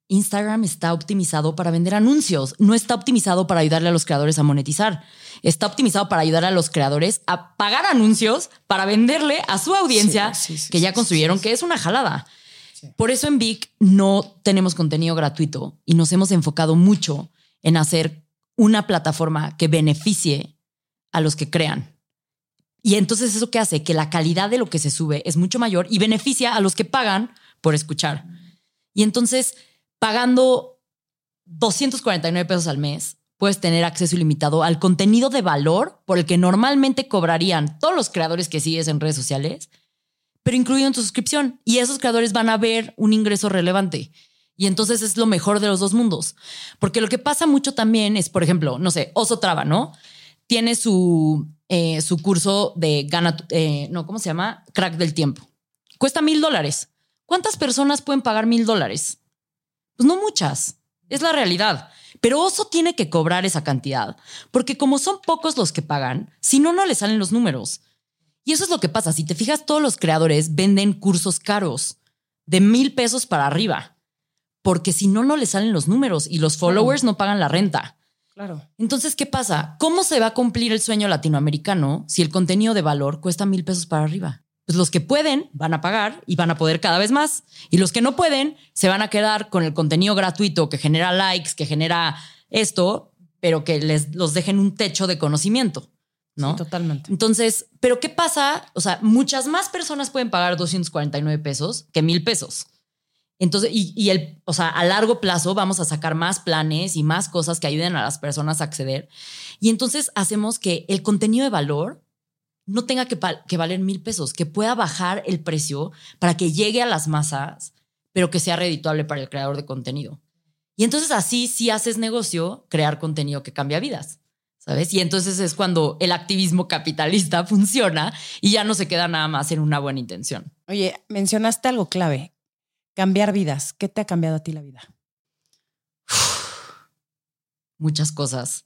Instagram está optimizado para vender anuncios, no está optimizado para ayudarle a los creadores a monetizar. Está optimizado para ayudar a los creadores a pagar anuncios para venderle a su audiencia que ya construyeron, que es una jalada. Por eso en Vic no tenemos contenido gratuito y nos hemos enfocado mucho en hacer una plataforma que beneficie a los que crean. Y entonces eso que hace que la calidad de lo que se sube es mucho mayor y beneficia a los que pagan por escuchar. Y entonces pagando 249 pesos al mes, puedes tener acceso ilimitado al contenido de valor por el que normalmente cobrarían todos los creadores que sigues en redes sociales, pero incluido en tu suscripción. Y esos creadores van a ver un ingreso relevante. Y entonces es lo mejor de los dos mundos. Porque lo que pasa mucho también es, por ejemplo, no sé, Oso Traba, ¿no? Tiene su, eh, su curso de gana, eh, no, ¿cómo se llama? Crack del tiempo. Cuesta mil dólares. ¿Cuántas personas pueden pagar mil dólares? Pues no muchas, es la realidad. Pero Oso tiene que cobrar esa cantidad, porque como son pocos los que pagan, si no, no le salen los números. Y eso es lo que pasa. Si te fijas, todos los creadores venden cursos caros, de mil pesos para arriba, porque si no, no le salen los números y los followers no pagan la renta. Claro. Entonces, ¿qué pasa? ¿Cómo se va a cumplir el sueño latinoamericano si el contenido de valor cuesta mil pesos para arriba? Pues los que pueden van a pagar y van a poder cada vez más. Y los que no pueden se van a quedar con el contenido gratuito que genera likes, que genera esto, pero que les los dejen un techo de conocimiento. ¿no? totalmente. Entonces, ¿pero qué pasa? O sea, muchas más personas pueden pagar 249 pesos que mil pesos. Entonces, y, y, el, o sea, a largo plazo vamos a sacar más planes y más cosas que ayuden a las personas a acceder. Y entonces hacemos que el contenido de valor no tenga que, que valer mil pesos, que pueda bajar el precio para que llegue a las masas, pero que sea redituable para el creador de contenido. Y entonces así si haces negocio, crear contenido que cambia vidas. ¿Sabes? Y entonces es cuando el activismo capitalista funciona y ya no se queda nada más en una buena intención. Oye, mencionaste algo clave, cambiar vidas. ¿Qué te ha cambiado a ti la vida? Muchas cosas.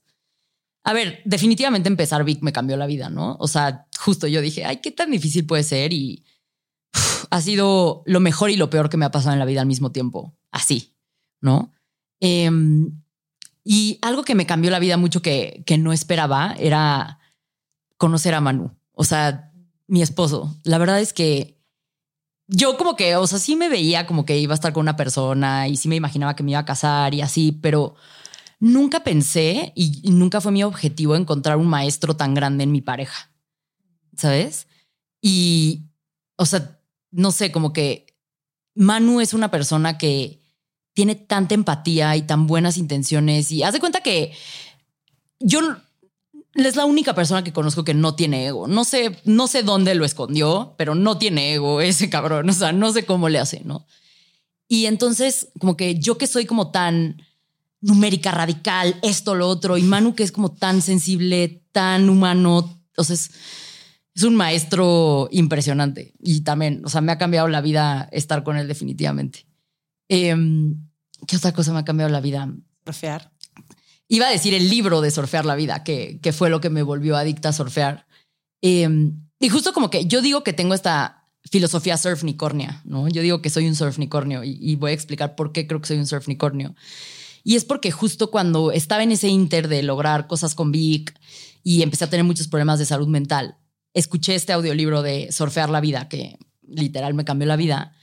A ver, definitivamente empezar Vic me cambió la vida, ¿no? O sea, justo yo dije, ay, qué tan difícil puede ser y ha sido lo mejor y lo peor que me ha pasado en la vida al mismo tiempo, así, ¿no? Em, y algo que me cambió la vida mucho que, que no esperaba era conocer a Manu, o sea, mi esposo. La verdad es que yo como que, o sea, sí me veía como que iba a estar con una persona y sí me imaginaba que me iba a casar y así, pero nunca pensé y nunca fue mi objetivo encontrar un maestro tan grande en mi pareja, ¿sabes? Y, o sea, no sé, como que Manu es una persona que tiene tanta empatía y tan buenas intenciones y haz de cuenta que yo es la única persona que conozco que no tiene ego. No sé, no sé dónde lo escondió, pero no tiene ego ese cabrón. O sea, no sé cómo le hace, ¿no? Y entonces, como que yo que soy como tan numérica radical, esto, lo otro, y Manu que es como tan sensible, tan humano, entonces es un maestro impresionante. Y también, o sea, me ha cambiado la vida estar con él definitivamente. Em, ¿Qué otra cosa me ha cambiado la vida? Surfear. Iba a decir el libro de Surfear la vida, que, que fue lo que me volvió adicta a surfear. Em, y justo como que yo digo que tengo esta filosofía surfnicornia, ¿no? Yo digo que soy un surfnicornio y, y voy a explicar por qué creo que soy un surfnicornio. Y es porque justo cuando estaba en ese inter de lograr cosas con Vic y empecé a tener muchos problemas de salud mental, escuché este audiolibro de Surfear la vida, que literal me cambió la vida.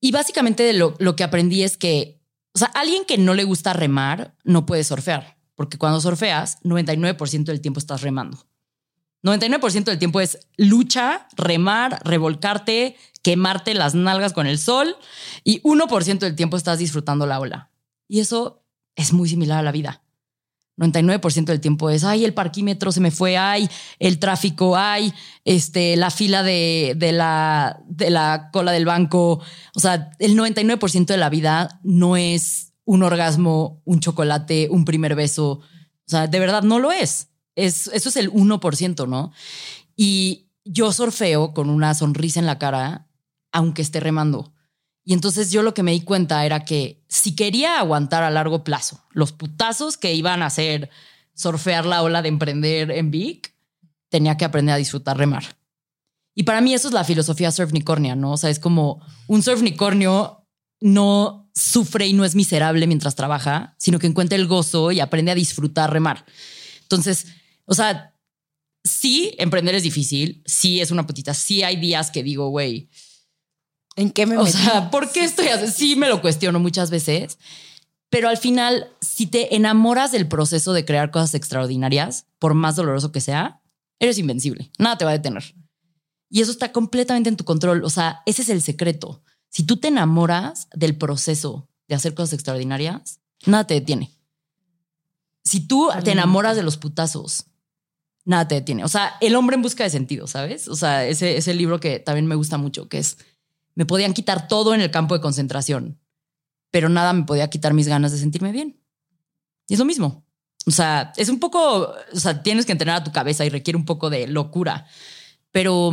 Y básicamente lo, lo que aprendí es que, o sea, alguien que no le gusta remar no puede surfear, porque cuando surfeas, 99% del tiempo estás remando. 99% del tiempo es lucha, remar, revolcarte, quemarte las nalgas con el sol y 1% del tiempo estás disfrutando la ola. Y eso es muy similar a la vida. 99% del tiempo es, ay, el parquímetro se me fue, ay, el tráfico, ay, este, la fila de, de, la, de la cola del banco. O sea, el 99% de la vida no es un orgasmo, un chocolate, un primer beso. O sea, de verdad no lo es. Es, eso es el 1%, ¿no? Y yo surfeo con una sonrisa en la cara, aunque esté remando. Y entonces yo lo que me di cuenta era que si quería aguantar a largo plazo los putazos que iban a hacer surfear la ola de emprender en Vic, tenía que aprender a disfrutar remar. Y para mí eso es la filosofía surfnicornia, ¿no? O sea, es como un surfnicornio no sufre y no es miserable mientras trabaja, sino que encuentra el gozo y aprende a disfrutar remar. Entonces, o sea, sí, emprender es difícil, sí es una putita, sí hay días que digo, güey, ¿en qué me o sea, ¿por qué estoy así? Sí me lo cuestiono muchas veces, pero al final, si te enamoras del proceso de crear cosas extraordinarias, por más doloroso que sea, eres invencible, nada te va a detener. Y eso está completamente en tu control, o sea, ese es el secreto. Si tú te enamoras del proceso de hacer cosas extraordinarias, nada te detiene. Si tú te enamoras de los putazos, nada te detiene. O sea, El hombre en busca de sentido, ¿sabes? O sea, ese, ese libro que también me gusta mucho, que es, me podían quitar todo en el campo de concentración, pero nada me podía quitar mis ganas de sentirme bien. Y es lo mismo. O sea, es un poco, o sea, tienes que entrenar a tu cabeza y requiere un poco de locura, pero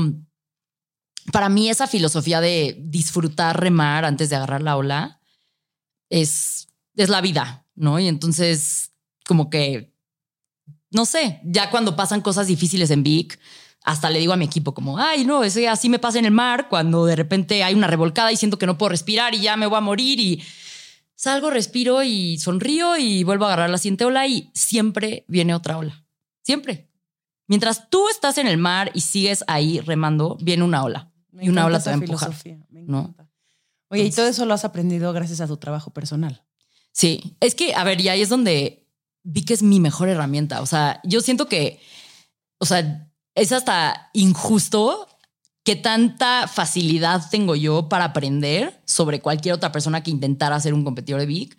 para mí esa filosofía de disfrutar remar antes de agarrar la ola es, es la vida, ¿no? Y entonces como que, no sé, ya cuando pasan cosas difíciles en Vic, hasta le digo a mi equipo como, ay, no, ese así me pasa en el mar cuando de repente hay una revolcada y siento que no puedo respirar y ya me voy a morir y salgo, respiro y sonrío y vuelvo a agarrar la siguiente ola y siempre viene otra ola. Siempre. Mientras tú estás en el mar y sigues ahí remando, viene una ola. y una ola te va a empujar. ¿no? Oye, y todo eso lo has aprendido gracias a tu trabajo personal. Sí, es que, a ver, y ahí es donde vi que es mi mejor herramienta. O sea, yo siento que, o sea, es hasta injusto que tanta facilidad tengo yo para aprender sobre cualquier otra persona que intentara ser un competidor de Vic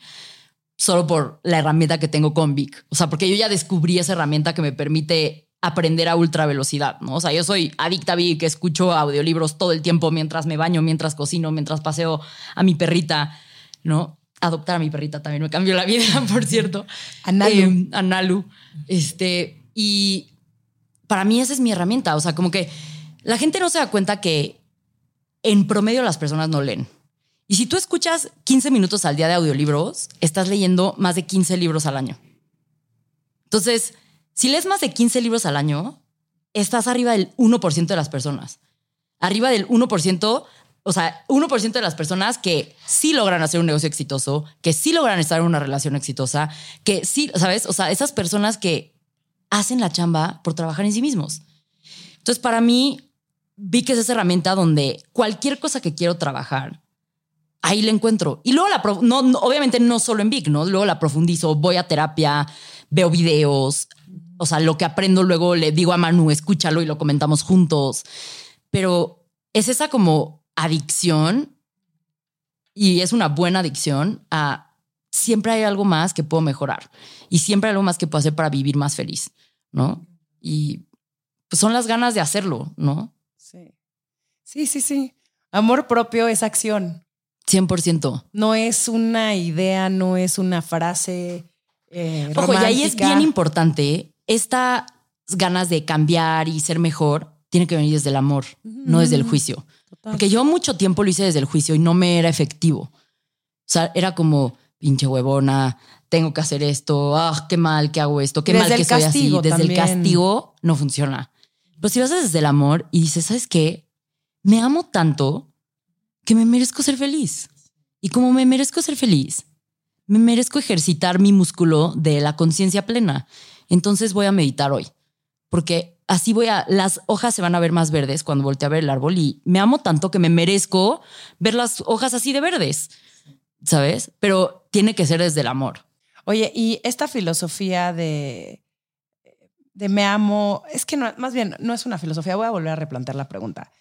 solo por la herramienta que tengo con Vic. O sea, porque yo ya descubrí esa herramienta que me permite aprender a ultra velocidad, ¿no? O sea, yo soy adicta a Vic, escucho audiolibros todo el tiempo mientras me baño, mientras cocino, mientras paseo a mi perrita, ¿no? adoptar a mi perrita también me cambió la vida, por cierto. Analu. Eh, Nalu. Este, y para mí esa es mi herramienta. O sea, como que la gente no se da cuenta que en promedio las personas no leen. Y si tú escuchas 15 minutos al día de audiolibros, estás leyendo más de 15 libros al año. Entonces, si lees más de 15 libros al año, estás arriba del 1% de las personas. Arriba del 1% o sea, 1% de las personas que sí logran hacer un negocio exitoso, que sí logran estar en una relación exitosa, que sí, ¿sabes? O sea, esas personas que hacen la chamba por trabajar en sí mismos. Entonces, para mí, vi que es esa herramienta donde cualquier cosa que quiero trabajar, ahí la encuentro. Y luego la, obviamente no solo en Vic, ¿no? Luego la profundizo, voy a terapia, veo videos, o sea, lo que aprendo luego le digo a Manu, escúchalo y lo comentamos juntos. Pero es esa como adicción, y es una buena adicción, a siempre hay algo más que puedo mejorar y siempre hay algo más que puedo hacer para vivir más feliz, ¿no? Y pues son las ganas de hacerlo, ¿no? Sí. Sí, sí, sí. Amor propio es acción. 100%. No es una idea, no es una frase. Eh, Ojo, y ahí es bien importante. Estas ganas de cambiar y ser mejor tiene que venir desde el amor, no desde el juicio. Porque yo mucho tiempo lo hice desde el juicio y no me era efectivo. O sea, era como pinche huevona, tengo que hacer esto, ah, qué mal que hago esto, qué mal que soy así. Desde el castigo no funciona. Pero si vas desde el amor y dices, ¿sabes qué? Me amo tanto que me merezco ser feliz. Y como me merezco ser feliz, me merezco ejercitar mi músculo de la conciencia plena. Entonces voy a meditar hoy, porque así voy a, las hojas se van a ver más verdes cuando voltee a ver el árbol y me amo tanto que me merezco ver las hojas así de verdes, ¿sabes? Pero tiene que ser desde el amor. Oye, y esta filosofía de, de me amo, es que no, más bien no es una filosofía, voy a volver a replantear la pregunta.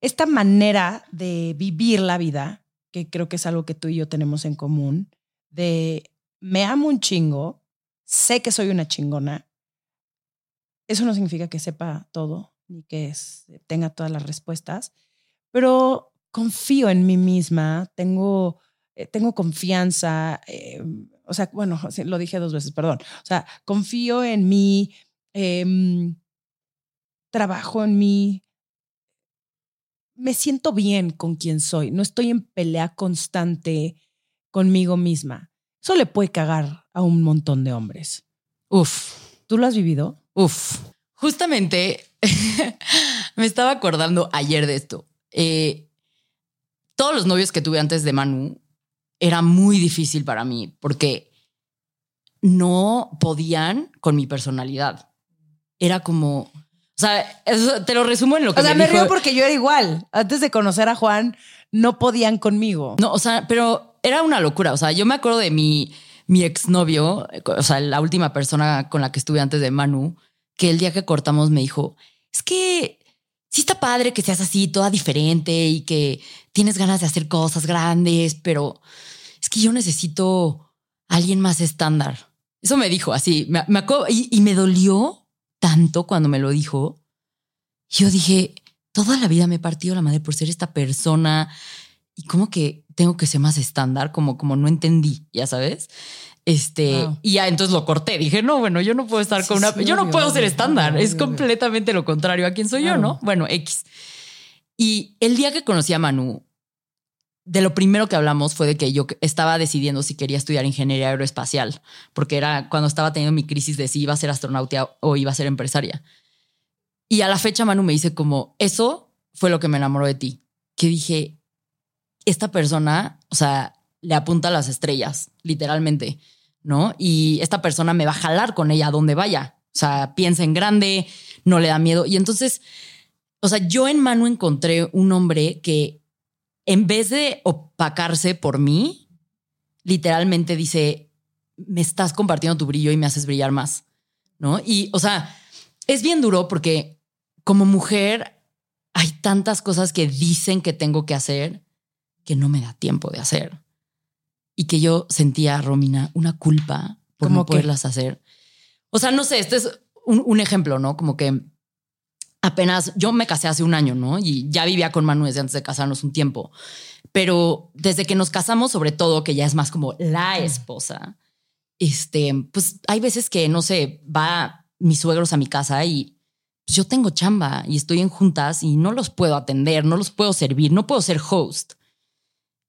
Esta manera de vivir la vida, que creo que es algo que tú y yo tenemos en común, de me amo un chingo, sé que soy una chingona, eso no significa que sepa todo ni que tenga todas las respuestas, pero confío en mí misma, tengo, eh, tengo confianza, eh, o sea, bueno, lo dije dos veces, perdón, o sea, confío en mí, em, trabajo en mí, me siento bien con quien soy, no estoy en pelea constante conmigo misma. Eso le puede cagar a un montón de hombres. Uf. ¿Tú lo has vivido? Uf, justamente me estaba acordando ayer de esto. Eh, todos los novios que tuve antes de Manu era muy difícil para mí porque no podían con mi personalidad. Era como, o sea, te lo resumo en lo que o sea, me, río porque yo era igual. Antes de conocer a Juan, no podían conmigo. No, o sea, pero era una locura. O sea, yo me acuerdo de mi, mi exnovio, o sea, la última persona con la que estuve antes de Manu que el día que cortamos me dijo, es que sí está padre que seas así, toda diferente y que tienes ganas de hacer cosas grandes, pero es que yo necesito alguien más estándar. Eso me dijo así, me, y, y me dolió tanto cuando me lo dijo. Yo dije, toda la vida me he partido la madre por ser esta persona y como que tengo que ser más estándar, como, como no entendí, ya sabes. Este, y ya entonces lo corté. Dije, no, bueno, yo no puedo estar con una. yo no puedo ser estándar. es completamente lo contrario a quién soy yo, ¿no? Bueno, X. Y el día que conocí a Manu, de lo primero que hablamos fue de que yo estaba decidiendo si quería estudiar ingeniería aeroespacial, porque era cuando estaba teniendo mi crisis de si iba a ser astronauta o iba a ser empresaria. Y a la fecha Manu me dice como, eso fue lo que me enamoró de ti, que dije, esta persona, o sea, le apunta a las estrellas, literalmente. ¿No? Y esta persona me va a jalar con ella a donde vaya. O sea, piensa en grande, no le da miedo. Y entonces, o sea, yo en Manu encontré un hombre que en vez de opacarse por mí, literalmente dice, me estás compartiendo tu brillo y me haces brillar más, ¿no? Y, o sea, es bien duro porque como mujer hay tantas cosas que dicen que tengo que hacer que no me da tiempo de hacer y que yo sentía, Romina, una culpa por no poderlas hacer. O sea, no sé, este es un, ejemplo, ¿no? Como que apenas yo me casé hace un año, ¿no? Y ya vivía con Manu desde antes de casarnos un tiempo. Pero desde que nos casamos, sobre todo, que ya es más como la esposa, este, pues hay veces que, no sé, va mis suegros a mi casa y pues, yo tengo chamba y estoy en juntas y no los puedo atender, no los puedo servir, no puedo ser host.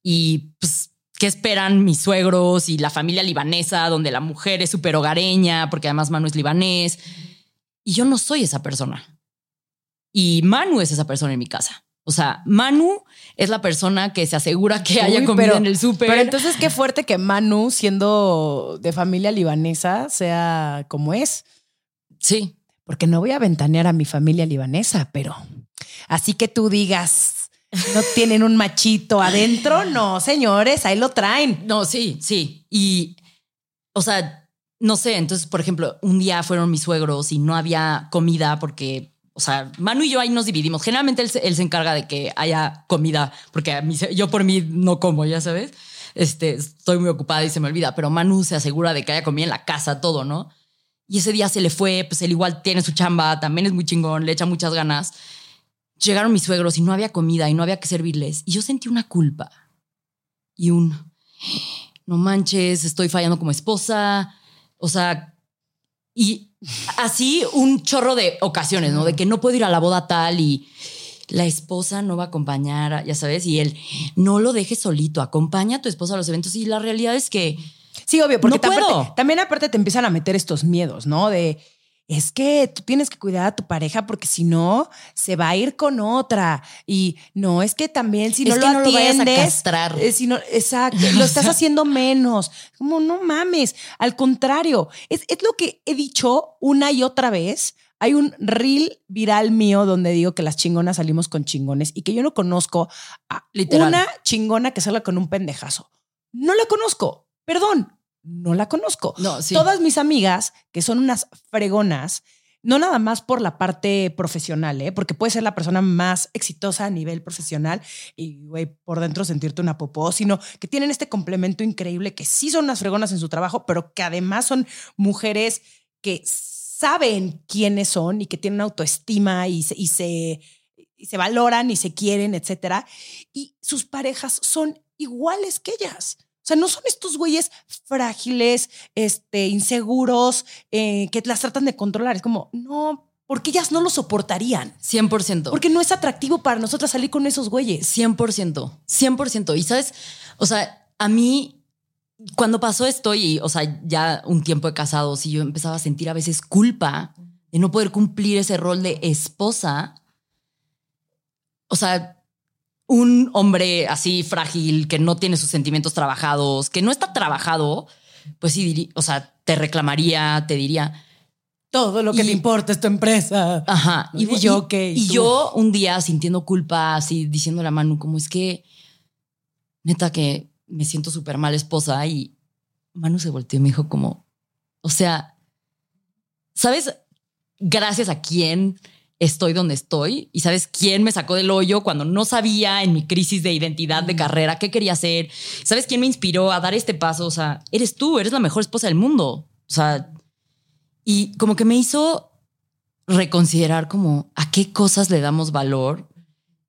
Y pues qué esperan mis suegros y la familia libanesa, donde la mujer es súper hogareña, porque además Manu es libanés. Y yo no soy esa persona. Y Manu es esa persona en mi casa. O sea, Manu es la persona que se asegura que haya comida en el súper. Pero entonces qué fuerte que Manu, siendo de familia libanesa, sea como es. Sí. Porque no voy a ventanear a mi familia libanesa, pero así que tú digas, no tienen un machito adentro, no, señores, ahí lo traen. No, sí, sí. Y, o sea, no sé, entonces, por ejemplo, un día fueron mis suegros y no había comida porque, o sea, Manu y yo ahí nos dividimos. Generalmente él, se encarga de que haya comida, porque a mí, yo por mí no como, ya sabes. Este, estoy muy ocupada y se me olvida, pero Manu se asegura de que haya comida en la casa, todo, ¿no? Y ese día se le fue, pues él igual tiene su chamba, también es muy chingón, le echa muchas ganas. Llegaron mis suegros y no había comida y no había que servirles. Y yo sentí una culpa y un, no manches, estoy fallando como esposa. O sea, y así un chorro de ocasiones, ¿no? De que no puedo ir a la boda tal y la esposa no va a acompañar, ya sabes, y él no lo dejes solito, acompaña a tu esposa a los eventos. Y la realidad es que Sí, obvio, porque también aparte te empiezan a meter estos miedos, ¿no? De es que tú tienes que cuidar a tu pareja porque si no se va a ir con otra y no es que también si no lo atiendes, eh, si no, exacto, lo estás haciendo menos. Como no mames, al contrario, es, es lo que he dicho una y otra vez. Hay un reel viral mío donde digo que las chingonas salimos con chingones y que yo no conozco a una chingona que salga con un pendejazo. No la conozco. Perdón, no la conozco. Todas mis amigas, que son unas fregonas, no nada más por la parte profesional, ¿eh? porque puede ser la persona más exitosa a nivel profesional y, güey, por dentro sentirte una popó, sino que tienen este complemento increíble, que sí son unas fregonas en su trabajo, pero que además son mujeres que saben quiénes son y que tienen autoestima y se, y se, y se valoran y se quieren, etcétera. Y sus parejas son iguales que ellas. O sea, no son estos güeyes frágiles, este, inseguros, eh, que las tratan de controlar. Es como, no, porque ellas no lo soportarían. 100%. Porque no es atractivo para nosotras salir con esos güeyes. 100%. 100%. Y sabes, o sea, a mí, cuando pasó esto y, o sea, ya un tiempo de casados y yo empezaba a sentir a veces culpa de no poder cumplir ese rol de esposa. O sea, un hombre así frágil, que no tiene sus sentimientos trabajados, que no está trabajado, pues sí, o sea, te reclamaría, te diría. Todo lo que le importa es tu empresa. Ajá. y, yo, que Y yo un día sintiendo culpa, así diciendo la mano, como es que, neta, que me siento súper mal esposa. Y Manu se volteó y me dijo como, o sea, ¿sabes? Gracias a quién estoy donde estoy y sabes quién me sacó del hoyo cuando no sabía en mi crisis de identidad de carrera qué quería hacer. ¿Sabes quién me inspiró a dar este paso? O sea, eres tú, eres la mejor esposa del mundo. O sea, y como que me hizo reconsiderar como a qué cosas le damos valor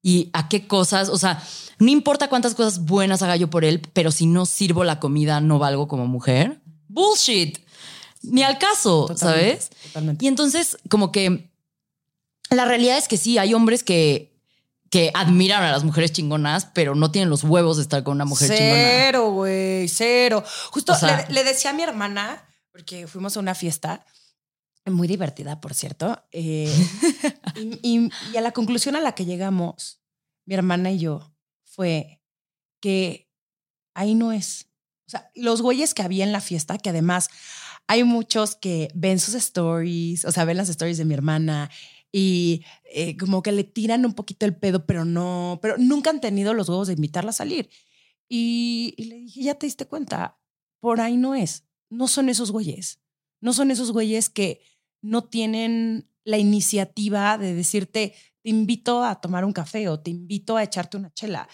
y a qué cosas, o sea, no importa cuántas cosas buenas haga yo por él, pero si no sirvo la comida, no valgo como mujer. Bullshit. Ni al caso, ¿sabes? Y entonces, como que la realidad es que sí, hay hombres que, que admiran a las mujeres chingonas, pero no tienen los huevos de estar con una mujer cero, chingona. Cero, güey, cero. Justo le, decía a mi hermana, porque fuimos a una fiesta muy divertida, por cierto, eh, y, y a la conclusión a la que llegamos, mi hermana y yo, fue que ahí no es. O sea, los güeyes que había en la fiesta, que además hay muchos que ven sus stories, o sea, ven las stories de mi hermana y eh, como que le tiran un poquito el pedo, pero no, pero nunca han tenido los huevos de invitarla a salir. Y, le dije, ya te diste cuenta, por ahí no es, no son esos güeyes, no son esos güeyes que no tienen la iniciativa de decirte, te invito a tomar un café o te invito a echarte una chela.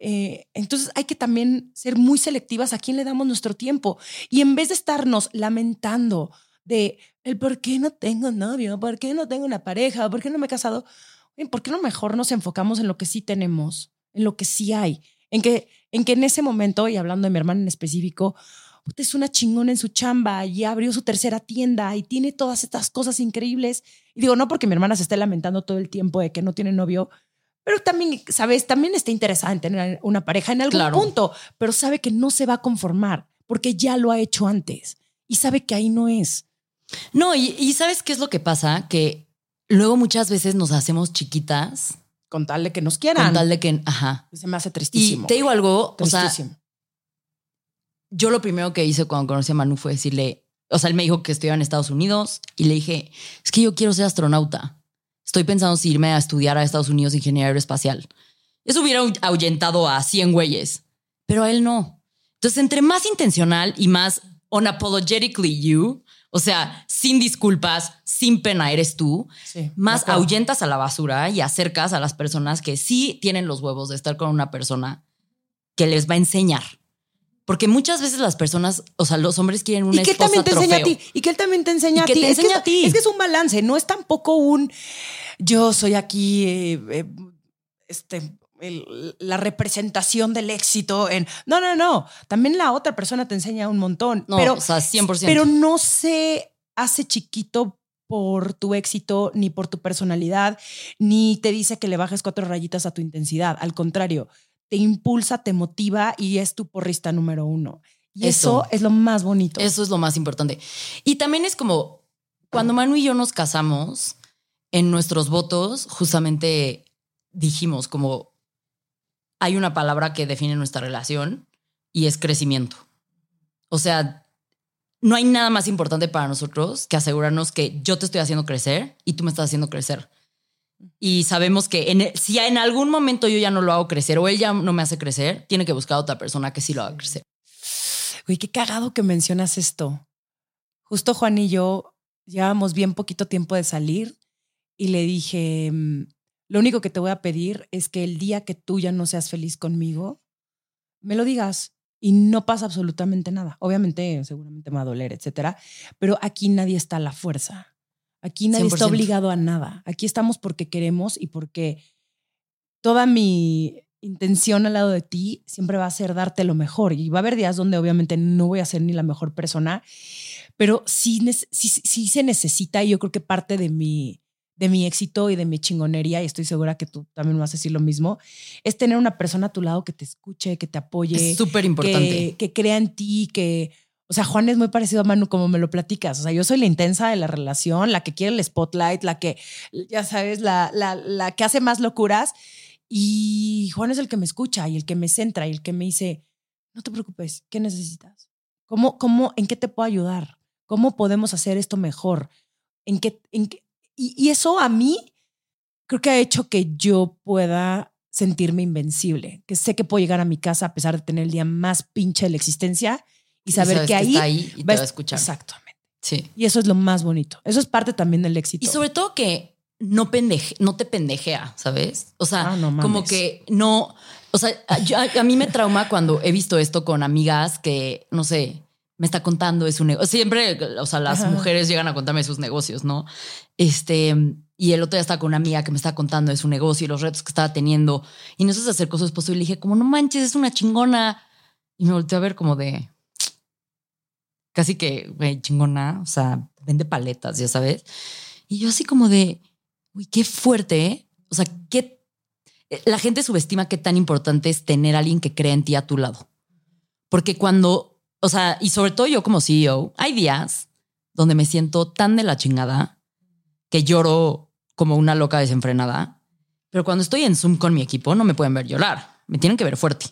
Eh, entonces hay que también ser muy selectivas a quién le damos nuestro tiempo. Y en vez de estarnos lamentando de el por qué no tengo novio, por qué no tengo una pareja, por qué no me he casado. ¿Por qué no mejor nos enfocamos en lo que sí tenemos, en lo que sí hay? En que en, que en ese momento, y hablando de mi hermana en específico, es una chingona en su chamba y abrió su tercera tienda y tiene todas estas cosas increíbles. Y digo, no porque mi hermana se esté lamentando todo el tiempo de que no tiene novio, pero también, ¿sabes? También está interesada en tener una pareja en algún punto, pero sabe que no se va a conformar porque ya lo ha hecho antes y sabe que ahí no es. No, y, ¿sabes qué es lo que pasa? Que luego muchas veces nos hacemos chiquitas. Con tal de que nos quieran. Con tal de que, ajá. Se me hace tristísimo. Y te digo algo, o sea, yo lo primero que hice cuando conocí a Manu fue decirle, o sea, él me dijo que estudiaba en Estados Unidos y le dije, es que yo quiero ser astronauta. Estoy pensando si irme a estudiar a Estados Unidos ingeniería aeroespacial. Eso hubiera ahuyentado a 100 güeyes, pero a él no. Entonces, entre más intencional y más unapologetically you, o sea, sin disculpas, sin pena eres tú, más ahuyentas a la basura y acercas a las personas que sí tienen los huevos de estar con una persona que les va a enseñar. Porque muchas veces las personas, o sea, los hombres quieren una y que esposa también te enseña a ti y que él también te enseña a que ti. te es, que enseña es, a ti. es que es un balance, no es tampoco un yo soy aquí eh, eh, este el- la representación del éxito en no no no también la otra persona te enseña un montón No, pero o sea, 100%. pero no se hace chiquito por tu éxito ni por tu personalidad ni te dice que le bajes cuatro rayitas a tu intensidad al contrario te impulsa te motiva y es tu porrista número uno y eso, Eso. es lo más bonito Eso es lo más importante. Y también es como cuando Manu y yo nos casamos, en nuestros votos, justamente dijimos como hay una palabra que define nuestra relación y es crecimiento. O sea, no hay nada más importante para nosotros que asegurarnos que yo te estoy haciendo crecer y tú me estás haciendo crecer. Y sabemos que si en algún momento yo ya no lo hago crecer o él ya no me hace crecer, tiene que buscar a otra persona que sí lo haga crecer. Güey, qué cagado que mencionas esto. Justo Juan y yo llevábamos bien poquito tiempo de salir y le dije, mm, lo único que te voy a pedir es que el día que tú ya no seas feliz conmigo, me lo digas y no pasa absolutamente nada. Obviamente, seguramente me va a doler, etcétera, pero aquí nadie está a la fuerza. Aquí nadie está 100%. obligado a nada. Aquí estamos porque queremos y porque toda mi intención al lado de ti siempre va a ser darte lo mejor. Y va a haber días donde obviamente no voy a ser ni la mejor persona, pero sí, sí se necesita y yo creo que parte de mi, de mi éxito y de mi chingonería, y estoy segura que tú también me vas a decir lo mismo, es tener una persona a tu lado que te escuche, que te apoye, Es súper importante. que, que crea en ti, que... O sea, Juan es muy parecido a Manu como me lo platicas. O sea, yo soy la intensa de la relación, la que quiere el spotlight, la que, ya sabes, la, la, la que hace más locuras. Y Juan es el que me escucha y el que me centra y el que me dice, no te preocupes, ¿qué necesitas? ¿Cómo, cómo, ¿En qué te puedo ayudar? ¿Cómo podemos hacer esto mejor? ¿En qué, en qué? Y, y eso a mí creo que ha hecho que yo pueda sentirme invencible, que sé que puedo llegar a mi casa a pesar de tener el día más pinche de la existencia y saber que ahí, está ahí y te va a escuchar. Exactamente. Sí. Y eso es lo más bonito. Eso es parte también del éxito. Y sobre todo que no, pendeje, no te pendejea, ¿sabes? O sea, Ah, no como que no. O sea, yo- a- a mí me trauma cuando he visto esto con amigas que, no sé, me está contando de su negocio. Siempre, o sea, las Ajá. mujeres llegan a contarme sus negocios, ¿no? Este, y el otro día estaba con una amiga que me estaba contando de su negocio y los retos que estaba teniendo. Y no se acercó su esposo y le dije, como, no manches, es una chingona. Y me volteé a ver como de. Casi que, güey, chingona. O sea, vende paletas, ya sabes. Y yo así como de, uy, qué fuerte. ¿eh? O sea, qué. eh, La gente subestima qué tan importante es tener a alguien que crea en ti a tu lado. Porque cuando, o sea, y sobre todo yo como CEO, hay días donde me siento tan de la chingada que lloro como una loca desenfrenada. Pero cuando estoy en Zoom con mi equipo, no me pueden ver llorar. Me tienen que ver fuerte.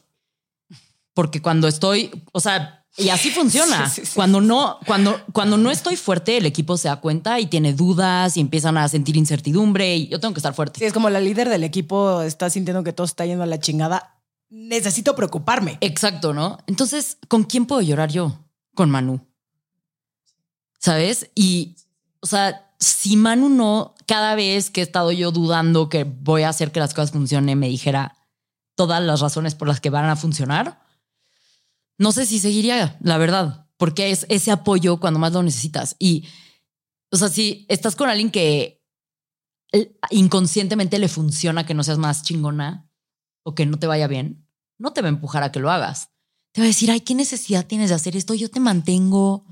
Porque cuando estoy, o sea, y así funciona. Sí, sí, sí. Cuando no, cuando, cuando no estoy fuerte, el equipo se da cuenta y tiene dudas y empiezan a sentir incertidumbre y yo tengo que estar fuerte. Si es como la líder del equipo está sintiendo que todo está yendo a la chingada, necesito preocuparme. Exacto, ¿no? Entonces, ¿con quién puedo llorar yo? Con Manu. ¿Sabes? Y, o sea, si Manu no, cada vez que he estado yo dudando que voy a hacer que las cosas funcionen, me dijera todas las razones por las que van a funcionar, no sé si seguiría, la verdad, porque es ese apoyo cuando más lo necesitas. Y, o sea, si estás con alguien que inconscientemente le funciona que no seas más chingona o que no te vaya bien, no te va a empujar a que lo hagas. Te va a decir, ay, ¿qué necesidad tienes de hacer esto? Yo te mantengo.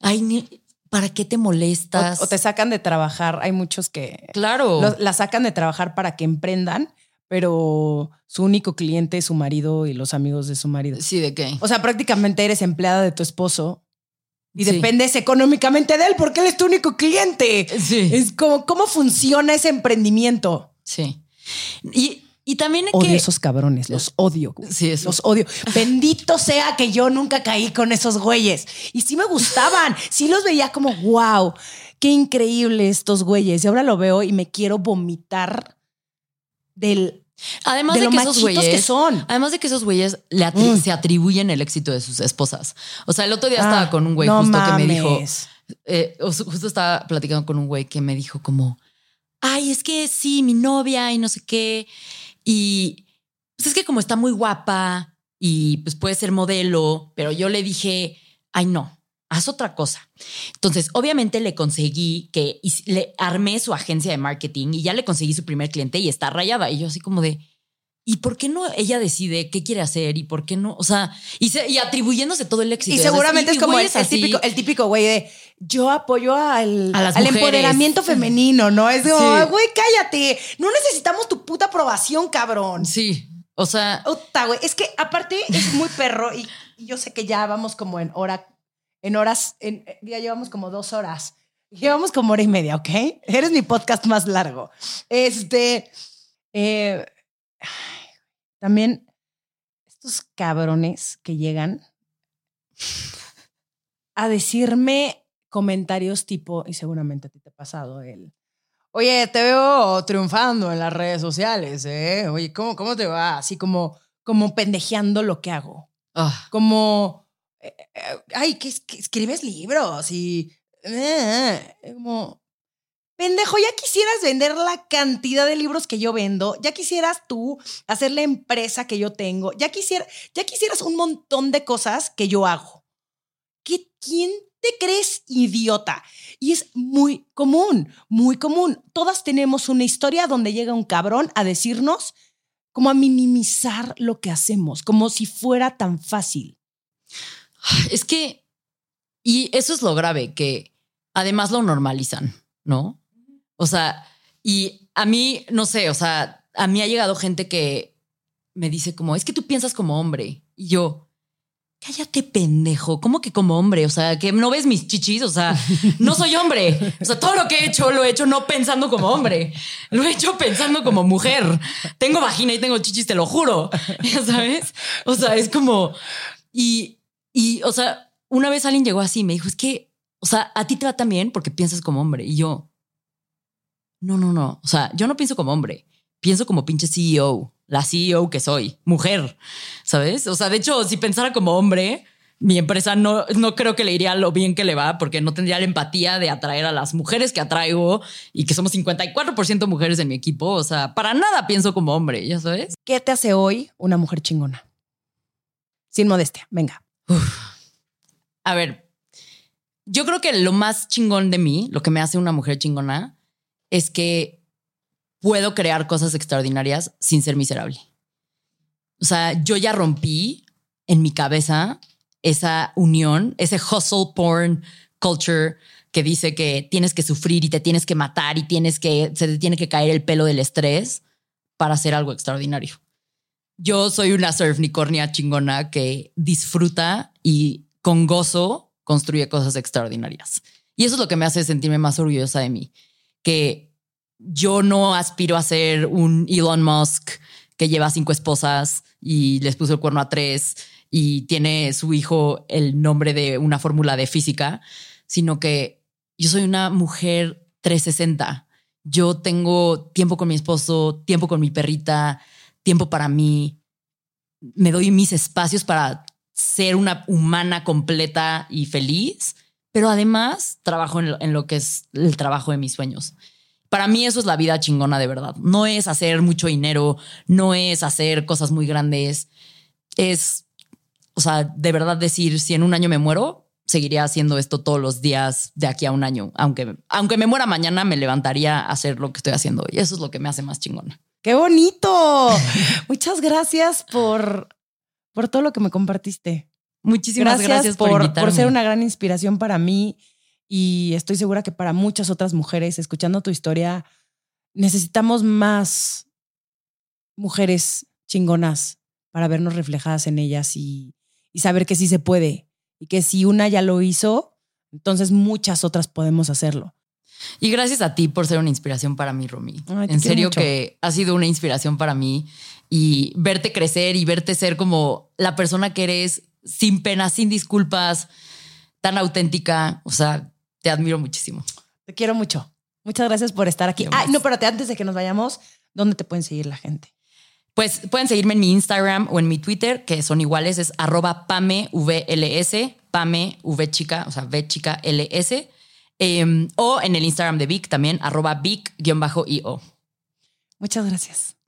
Ay, ¿para qué te molestas? O, o te sacan de trabajar. Hay muchos que claro. lo- la sacan de trabajar para que emprendan, pero su único cliente es su marido y los amigos de su marido. Sí, ¿de qué? O sea, prácticamente eres empleada de tu esposo y Sí. dependes económicamente de él porque él es tu único cliente. Sí. Es como, ¿cómo funciona ese emprendimiento? Sí. Y, y también Odio que... esos cabrones, los odio. Sí, eso. Los odio. Bendito sea que yo nunca caí con esos güeyes. Y sí me gustaban. Sí los veía como, wow, qué increíble estos güeyes. Y ahora lo veo y me quiero vomitar del, Además de de, lo que esos güeyes... que son. Además de que esos güeyes le atri- Mm. se atribuyen el éxito de sus esposas. O sea, el otro día Ah, estaba con un güey no justo que me dijo... eh, justo estaba platicando con un güey que me dijo como, ay, es que sí, mi novia y no sé qué. Y pues es que como está muy guapa y pues puede ser modelo, pero yo le dije, ay no, haz otra cosa. Entonces, obviamente le conseguí que le armé su agencia de marketing y ya le conseguí su primer cliente y está rayada. Y yo así como de, ¿y por qué no ella decide qué quiere hacer y por qué no? O sea, y, y atribuyéndose todo el éxito. Y seguramente es como el, típico, el típico güey de yo apoyo al, al empoderamiento femenino, ¿no? Es como, güey, cállate. No necesitamos tu puta aprobación, cabrón. Sí. O sea. güey. Es que aparte es muy perro y, yo sé que ya vamos como en hora, en horas, en, ya llevamos como dos horas. Llevamos como hora y media, ¿ok? Eres mi podcast más largo. Este. Eh, también estos cabrones que llegan a decirme comentarios tipo, y seguramente a ti te ha pasado el, oye, te veo triunfando en las redes sociales, ¿eh? Oye, ¿cómo, cómo te va? Así como, como pendejeando lo que hago. Ah. Como, eh, eh, ay, que, escribes libros y... Eh, como, Pendejo, ya quisieras vender la cantidad de libros que yo vendo, ya quisieras tú hacer la empresa que yo tengo, ya, quisiera, ya quisieras un montón de cosas que yo hago. ¿Qué, ¿Quién te crees idiota? Y es muy común, muy común. Todas tenemos una historia donde llega un cabrón a decirnos, como a minimizar lo que hacemos, como si fuera tan fácil. Es que, y eso es lo grave, que además lo normalizan, ¿no? O sea, y a mí, no sé, o sea, a mí ha llegado gente que me dice como, es que tú piensas como hombre. Y yo, cállate pendejo, ¿cómo que como hombre? O sea, que no ves mis chichis, o sea, no soy hombre. O sea, todo lo que he hecho lo he hecho no pensando como hombre, lo he hecho pensando como mujer. Tengo vagina y tengo chichis, te lo juro, ya sabes. O sea, es como, y, y, o sea, una vez alguien llegó así y me dijo, es que, o sea, a ti te va también porque piensas como hombre. Y yo, no, no, no. O sea, yo no pienso como hombre, pienso como pinche CEO, la CEO que soy, mujer, ¿sabes? O sea, de hecho, si pensara como hombre, mi empresa no, no creo que le iría lo bien que le va porque no tendría la empatía de atraer a las mujeres que atraigo y que somos 54% mujeres en mi equipo. O sea, para nada pienso como hombre, ya sabes. ¿Qué te hace hoy una mujer chingona? Sin modestia, venga. A ver, yo creo que lo más chingón de mí, lo que me hace una mujer chingona, es que puedo crear cosas extraordinarias sin ser miserable. O sea, yo ya rompí en mi cabeza esa unión, ese hustle porn culture que dice que tienes que sufrir y te tienes que matar y tienes que se te tiene que caer el pelo del estrés para hacer algo extraordinario. Yo soy una surfnicornia chingona que disfruta y con gozo construye cosas extraordinarias. Y eso es lo que me hace sentirme más orgullosa de mí que yo no aspiro a ser un Elon Musk que lleva cinco esposas y les puso el cuerno a tres y tiene su hijo el nombre de una fórmula de física, sino que yo soy una mujer 360. Yo tengo tiempo con mi esposo, tiempo con mi perrita, tiempo para mí. Me doy mis espacios para ser una humana completa y feliz pero además trabajo en lo, que es el trabajo de mis sueños. Para mí eso es la vida chingona de verdad. No es hacer mucho dinero, no es hacer cosas muy grandes. Es, o sea, de verdad decir, si en un año me muero, seguiría haciendo esto todos los días de aquí a un año. Aunque, aunque me muera mañana, me levantaría a hacer lo que estoy haciendo. Y eso es lo que me hace más chingona. ¡Qué bonito! Muchas gracias por, por todo lo que me compartiste. Muchísimas gracias, por, por, ser una gran inspiración para mí y estoy segura que para muchas otras mujeres, escuchando tu historia, necesitamos más mujeres chingonas para vernos reflejadas en ellas y, saber que sí se puede y que si una ya lo hizo, entonces muchas otras podemos hacerlo. Y gracias a ti por ser una inspiración para mí, Romy. en serio que ha sido una inspiración para mí y verte crecer y verte ser como la persona que eres sin pena, sin disculpas, tan auténtica. O sea, te admiro muchísimo. Te quiero mucho. Muchas gracias por estar aquí. Ah, no, pero antes de que nos vayamos, ¿dónde te pueden seguir la gente? Pues pueden seguirme en mi Instagram o en mi Twitter, que son iguales, es arroba PameVLS, Pame V chica, o sea, V chica LS. Em, o en el Instagram de Vic también, arroba Vic-io. Muchas gracias.